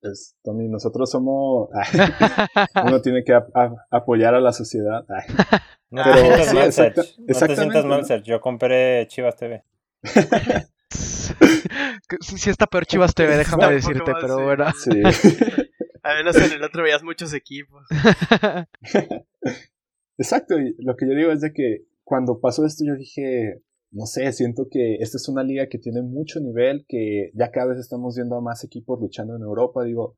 Pues, Tony, nosotros somos. uno tiene que apoyar a la sociedad. No te. No te sientas mal, Sergio. Yo compré Chivas TV. Sí, está peor Chivas TV, déjame decirte, pero bueno. Sí. A menos en el otro veías muchos equipos. Exacto, y lo que yo digo es de que cuando pasó esto yo dije, no sé, siento que esta es una liga que tiene mucho nivel, que ya cada vez estamos viendo a más equipos luchando en Europa, digo,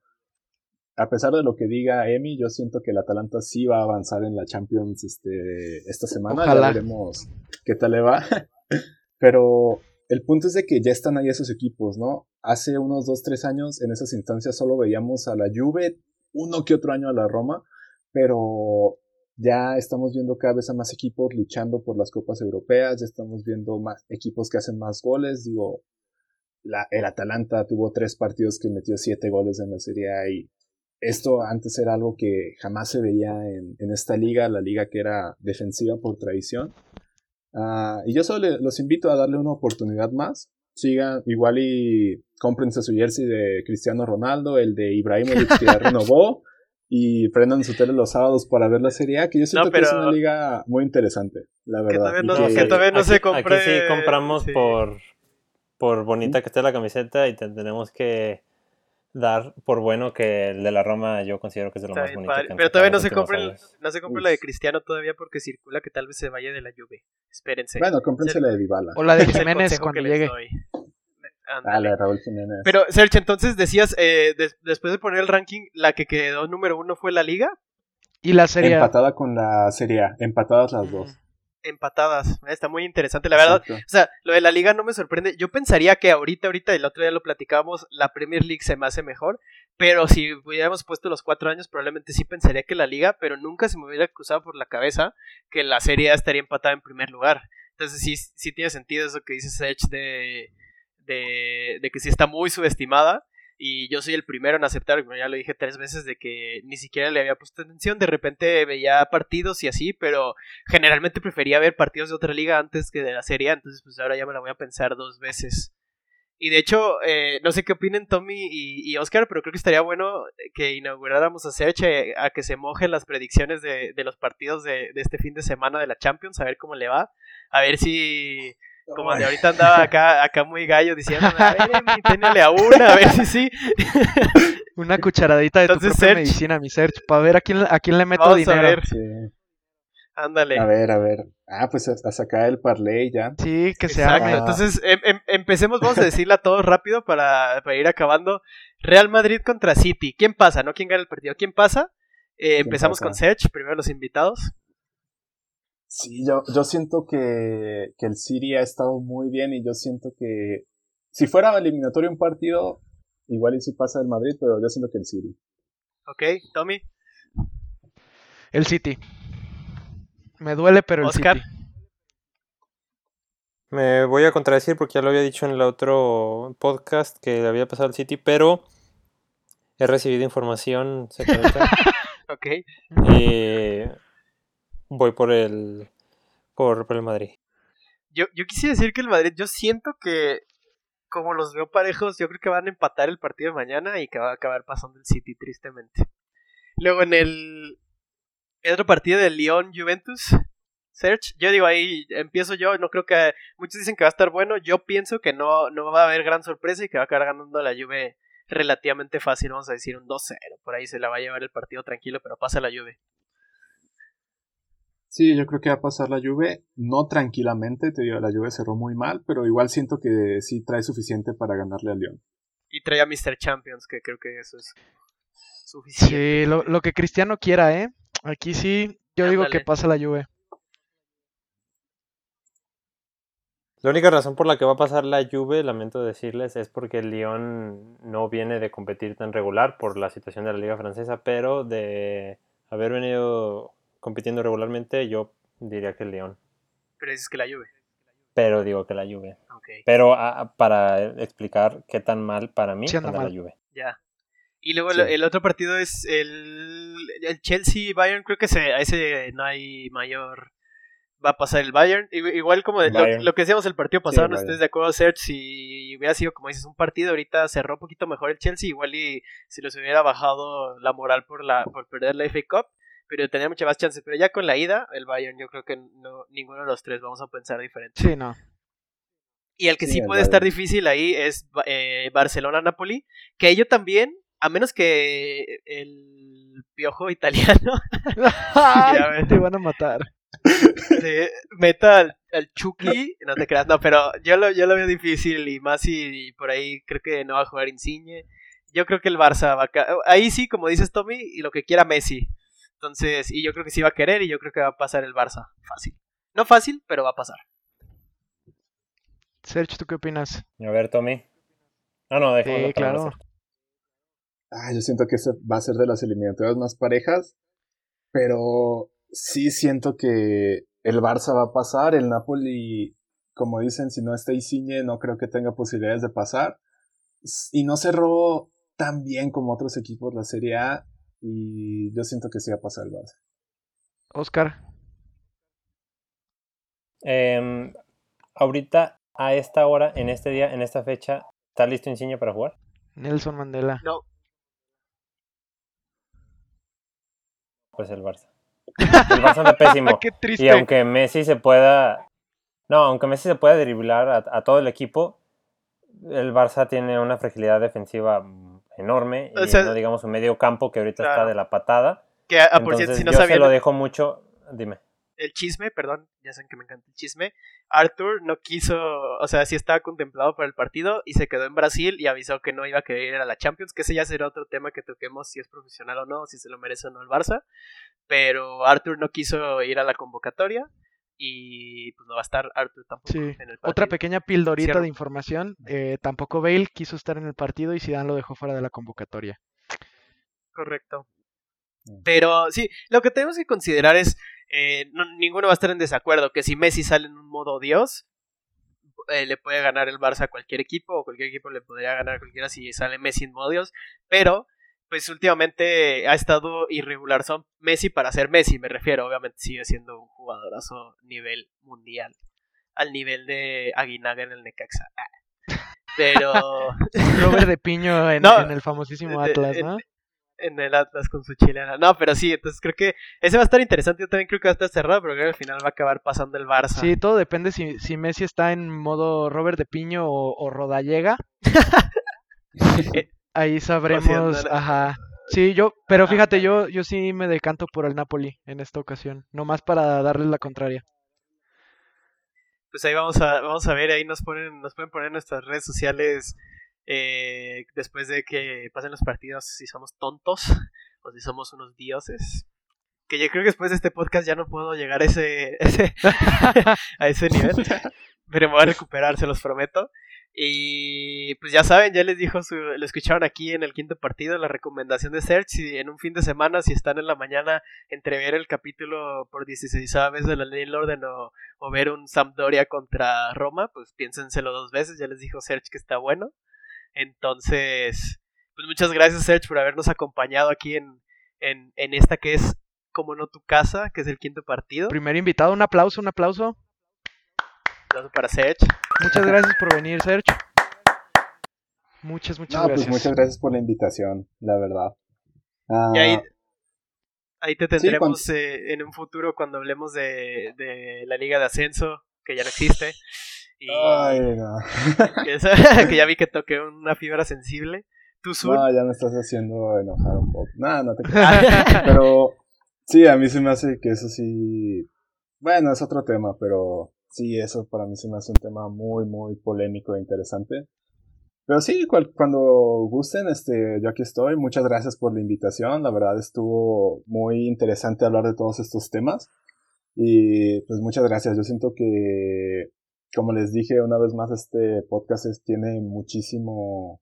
a pesar de lo que diga Emi, yo siento que el Atalanta sí va a avanzar en la Champions este, esta semana, ya veremos qué tal le va. Pero el punto es de que ya están ahí esos equipos, ¿no? Hace unos 2, 3 años en esas instancias solo veíamos a la Juve, uno que otro año a la Roma, pero ya estamos viendo cada vez a más equipos luchando por las copas europeas, ya estamos viendo más equipos que hacen más goles, digo, el Atalanta tuvo tres partidos que metió siete goles en la Serie A y esto antes era algo que jamás se veía en, en esta liga, la liga que era defensiva por tradición. Ah, y yo solo los invito a darle una oportunidad más. Sigan igual y cómprense su jersey de Cristiano Ronaldo, el de Ibrahimovic que ya renovó. Y prendan su tele los sábados para ver la Serie A, que yo siento que es una liga muy interesante, la verdad. Que todavía no, se compre... Aquí sí compramos Por, por bonita que esté la camiseta y tenemos que dar por bueno que el de la Roma yo considero que es de lo más bonito. pero todavía no se, compre no se compre la de Cristiano todavía porque circula que tal vez se vaya de la Juve. Espérense. Bueno, cómprense la de Dybala. O la de Jiménez cuando llegue. Ah, la de Raúl Jiménez. Pero, Sergio, entonces decías, eh, después de poner el ranking, la que quedó número uno fue la Liga. Y la Serie Empatada con la Serie A, empatadas las dos empatadas. Está muy interesante, la verdad. O sea, lo de la liga no me sorprende. Yo pensaría que ahorita, ahorita, el otro día lo platicábamos, la Premier League se me hace mejor. Pero si hubiéramos puesto los cuatro años, probablemente sí pensaría que la liga, pero nunca se me hubiera cruzado por la cabeza que la Serie A estaría empatada en primer lugar. Entonces sí, sí tiene sentido eso que dice Sech de, de, de que sí está muy subestimada. Y yo soy el primero en aceptar, ya lo dije tres veces, de que ni siquiera le había puesto atención. De repente veía partidos y así, pero generalmente prefería ver partidos de otra liga antes que de la serie. Entonces, pues ahora ya me la voy a pensar dos veces. Y de hecho, eh, no sé qué opinen Tommy y, Oscar, pero creo que estaría bueno que inauguráramos a Search eh, a que se mojen las predicciones de, de los partidos de, de, este fin de semana de la Champions, a ver cómo le va. A ver si como de ahorita andaba acá, acá muy gallo diciendo, a ver, a una, a ver si sí. Una cucharadita de tu propia medicina, mi Serge, para ver a quién, a quién le meto dinero. A ver. Ándale. A ver, a ver. Ah, pues a, sacar el parlay ya. Sí, que se haga. Entonces, em, em, empecemos, vamos a decirla todo rápido para, para, ir acabando. Real Madrid contra City. ¿Quién pasa? ¿No? ¿Quién gana el partido? ¿Quién pasa? Eh, empezamos con Serge, primero los invitados. Sí, yo, yo siento que, que el City ha estado muy bien y yo siento que si fuera eliminatorio un partido, igual y si pasa el Madrid, pero yo siento que el City. Ok, Tommy. El City. Me duele, pero el City. Me voy a contradecir porque ya lo había dicho en el otro podcast que había pasado el City, pero he recibido información secreta. ok. Y voy por el, por, el Madrid. Yo, yo quisiera decir que el Madrid, yo siento que como los veo parejos, yo creo que van a empatar el partido de mañana y que va a acabar pasando el City, tristemente. Luego en el, otro partido de Lyon Juventus, Search, yo digo ahí, empiezo yo, no creo que, muchos dicen que va a estar bueno, yo pienso que no, no va a haber gran sorpresa y que va a acabar ganando la Juve relativamente fácil, vamos a decir un 2-0, por ahí se la va a llevar el partido tranquilo, pero pasa la Juve. Sí, yo creo que va a pasar la Juve, no tranquilamente, te digo, la Juve cerró muy mal, pero igual siento que sí trae suficiente para ganarle a León. Y trae a Mr. Champions, que creo que eso es suficiente. Sí, lo, que Cristiano quiera, ¿eh? Aquí sí, yo digo que pasa la Juve. La única razón por la que va a pasar la Juve, lamento decirles, es porque el Lyon no viene de competir tan regular por la situación de la liga francesa, pero de haber venido compitiendo regularmente, yo diría que el León. Pero dices que la Juve. Pero digo que la Juve. Pero para explicar qué tan mal para mí anda la Juve. Ya. Y luego el, otro partido es el, el Chelsea-Bayern. Creo que a ese no hay mayor. Va a pasar el Bayern. Igual como lo, que decíamos el partido pasado, no estés de acuerdo, Serge. Si hubiera sido, como dices, un partido, ahorita cerró un poquito mejor el Chelsea. Igual y si los hubiera bajado la moral por, la, por perder la FA Cup pero tenía muchas más chances. Pero ya con la ida, el Bayern, yo creo que no, ninguno de los tres vamos a pensar diferente. Sí, no. Y el que sí, puede estar difícil ahí es eh, Barcelona-Napoli, que ellos también, a menos que el piojo italiano te van a matar. meta al, Chucky, no te creas, no, pero yo lo, yo lo veo difícil y más si por ahí creo que no va a jugar Insigne. Yo creo que el Barça va a... Ahí sí, como dices Tommy, y lo que quiera Messi. Entonces, y yo creo que sí va a querer y yo creo que va a pasar el Barça. Fácil. No fácil, pero va a pasar. Sergio, ¿tú qué opinas? A ver, Tommy. No, no, déjame. Sí, claro. Ah, yo siento que ese va a ser de las eliminatorias más parejas, pero sí siento que el Barça va a pasar, el Napoli, como dicen, si no está Isiñe, no creo que tenga posibilidades de pasar. Y no cerró tan bien como otros equipos la Serie A. Y yo siento que sí va a pasar el Barça. Oscar. Em, ahorita, a esta hora, en este día, en esta fecha, ¿está listo Insigne para jugar? Nelson Mandela. No. Pues el Barça. El Barça anda pésimo. Qué triste. Y aunque Messi se pueda. No, aunque Messi se pueda driblar a todo el equipo, el Barça tiene una fragilidad defensiva enorme, y no digamos un medio campo que ahorita está de la patada. Que, a, por cierto, si no yo se lo dejo mucho, dime. El chisme, perdón, ya saben que me encanta el chisme. Arthur no quiso, o sea, sí estaba contemplado para el partido y se quedó en Brasil y avisó que no iba a querer ir a la Champions, que ese ya será otro tema que toquemos si es profesional o no, si se lo merece o no el Barça. Pero Arthur no quiso ir a la convocatoria y pues no va a estar Arthur tampoco en el partido. Otra pequeña pildorita de información, eh, tampoco Bale quiso estar en el partido y Zidane lo dejó fuera de la convocatoria. Correcto. Mm. Pero sí, lo que tenemos que considerar es, eh, ninguno va a estar en desacuerdo, que si Messi sale en un modo Dios, eh, le puede ganar el Barça a cualquier equipo, o cualquier equipo le podría ganar a cualquiera si sale Messi en modo Dios, pero pues últimamente ha estado irregular. Son Messi para ser Messi, me refiero. Obviamente sigue siendo un jugadorazo nivel mundial. Al nivel de Aguinaga en el Necaxa. Ah. Pero. Robert de Piño en, el famosísimo Atlas, ¿no? En, el Atlas con su chilena. No, pero sí, entonces creo que ese va a estar interesante. Yo también creo que va a estar cerrado, pero creo que al final va a acabar pasando el Barça. Sí, todo depende si, si Messi está en modo Robert de Piño o, o Rodallega. Ahí sabremos, ajá. Sí, yo, pero fíjate, yo, yo sí me decanto por el Napoli en esta ocasión, nomás para darles la contraria. Pues ahí vamos a, vamos a ver, ahí nos ponen, nos pueden poner nuestras redes sociales eh, después de que pasen los partidos si somos tontos o si somos unos dioses. Que yo creo que después de este podcast ya no puedo llegar a ese, ese a ese nivel. Pero me voy a recuperar, se los prometo. Y pues ya saben, ya les dijo, su, lo escucharon aquí en el quinto partido, la recomendación de Search, si en un fin de semana, si están en la mañana, entrever el capítulo por 16 vez de la ley orden o, o, ver un Sampdoria contra Roma, pues piénsenselo dos veces, ya les dijo Search que está bueno. Entonces, pues muchas gracias Serge por habernos acompañado aquí en, en, en esta que es como no tu casa, que es el quinto partido. Primer invitado, un aplauso, un aplauso. Aplauso para Serge. Muchas gracias por venir, Serge. Muchas, muchas no, pues gracias. Pues muchas gracias por la invitación, la verdad. y ahí, ah, ahí te tendremos eh, en un futuro cuando hablemos de, de la Liga de Ascenso, que ya no existe. Y Ay, no. que, ya vi que toqué una fibra sensible. ¿Tú, No, ya me estás haciendo enojar un poco. No, no te. Pero Sí, a mí se me hace que eso sí. Bueno, es otro tema, pero sí, eso para mí se me hace un tema muy, muy polémico e interesante. Pero sí, cuando gusten, este, yo aquí estoy. Muchas gracias por la invitación. La verdad estuvo muy interesante hablar de todos estos temas. Y pues muchas gracias. Yo siento que, como les dije una vez más, este podcast tiene muchísimo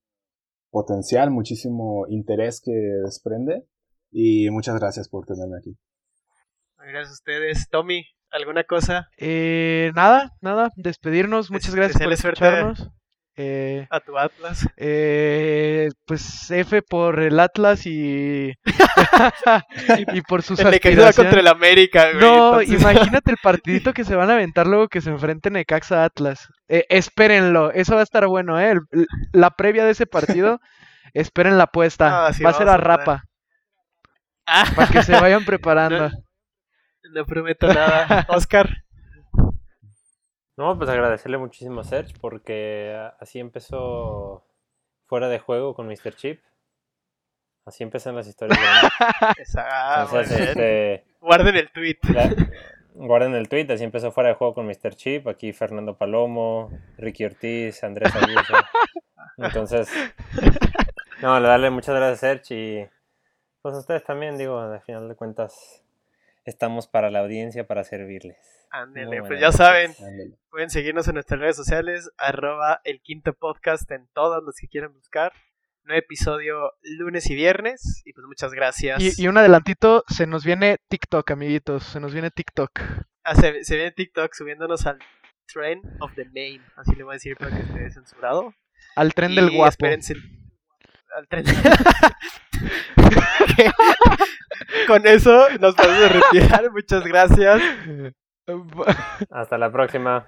potencial, muchísimo interés que desprende. Y muchas gracias por tenerme aquí. Gracias a ustedes. Tommy, ¿alguna cosa? Eh, nada, nada. Despedirnos. Muchas gracias por escucharnos. Eh, a tu Atlas. Eh, pues F por el Atlas y y por sus el aspiraciones. contra el América, güey, No, imagínate el partidito que se van a aventar luego que se enfrenten Necaxa Atlas. Eh, espérenlo, eso va a estar bueno, ¿eh? la previa de ese partido, esperen la apuesta. Ah, va a ser a rapa. Para que se vayan preparando. No, prometo nada. Oscar. No, pues agradecerle muchísimo a Serge porque así empezó fuera de juego con Mr. Chip. Así empiezan las historias. este, guarden el tweet. guarden el tweet, así empezó fuera de juego con Mr. Chip. Aquí Fernando Palomo, Ricky Ortiz, Andrés Ayuso. Entonces, no, darle muchas gracias a Serge y pues ustedes también, digo, al final de cuentas, estamos para la audiencia, para servirles. Ándele, pues ya saben, pueden seguirnos en nuestras redes sociales, arroba el quinto podcast en todas las que quieran buscar. Nuevo episodio lunes y viernes, y pues muchas gracias. Y, un adelantito, se nos viene TikTok, amiguitos, se nos viene TikTok. Ah, se, viene TikTok subiéndonos al Trend of the Main, así le voy a decir para que esté censurado. Al tren del guapo. Espérense, Con eso nos podemos retirar. Muchas gracias. Hasta la próxima.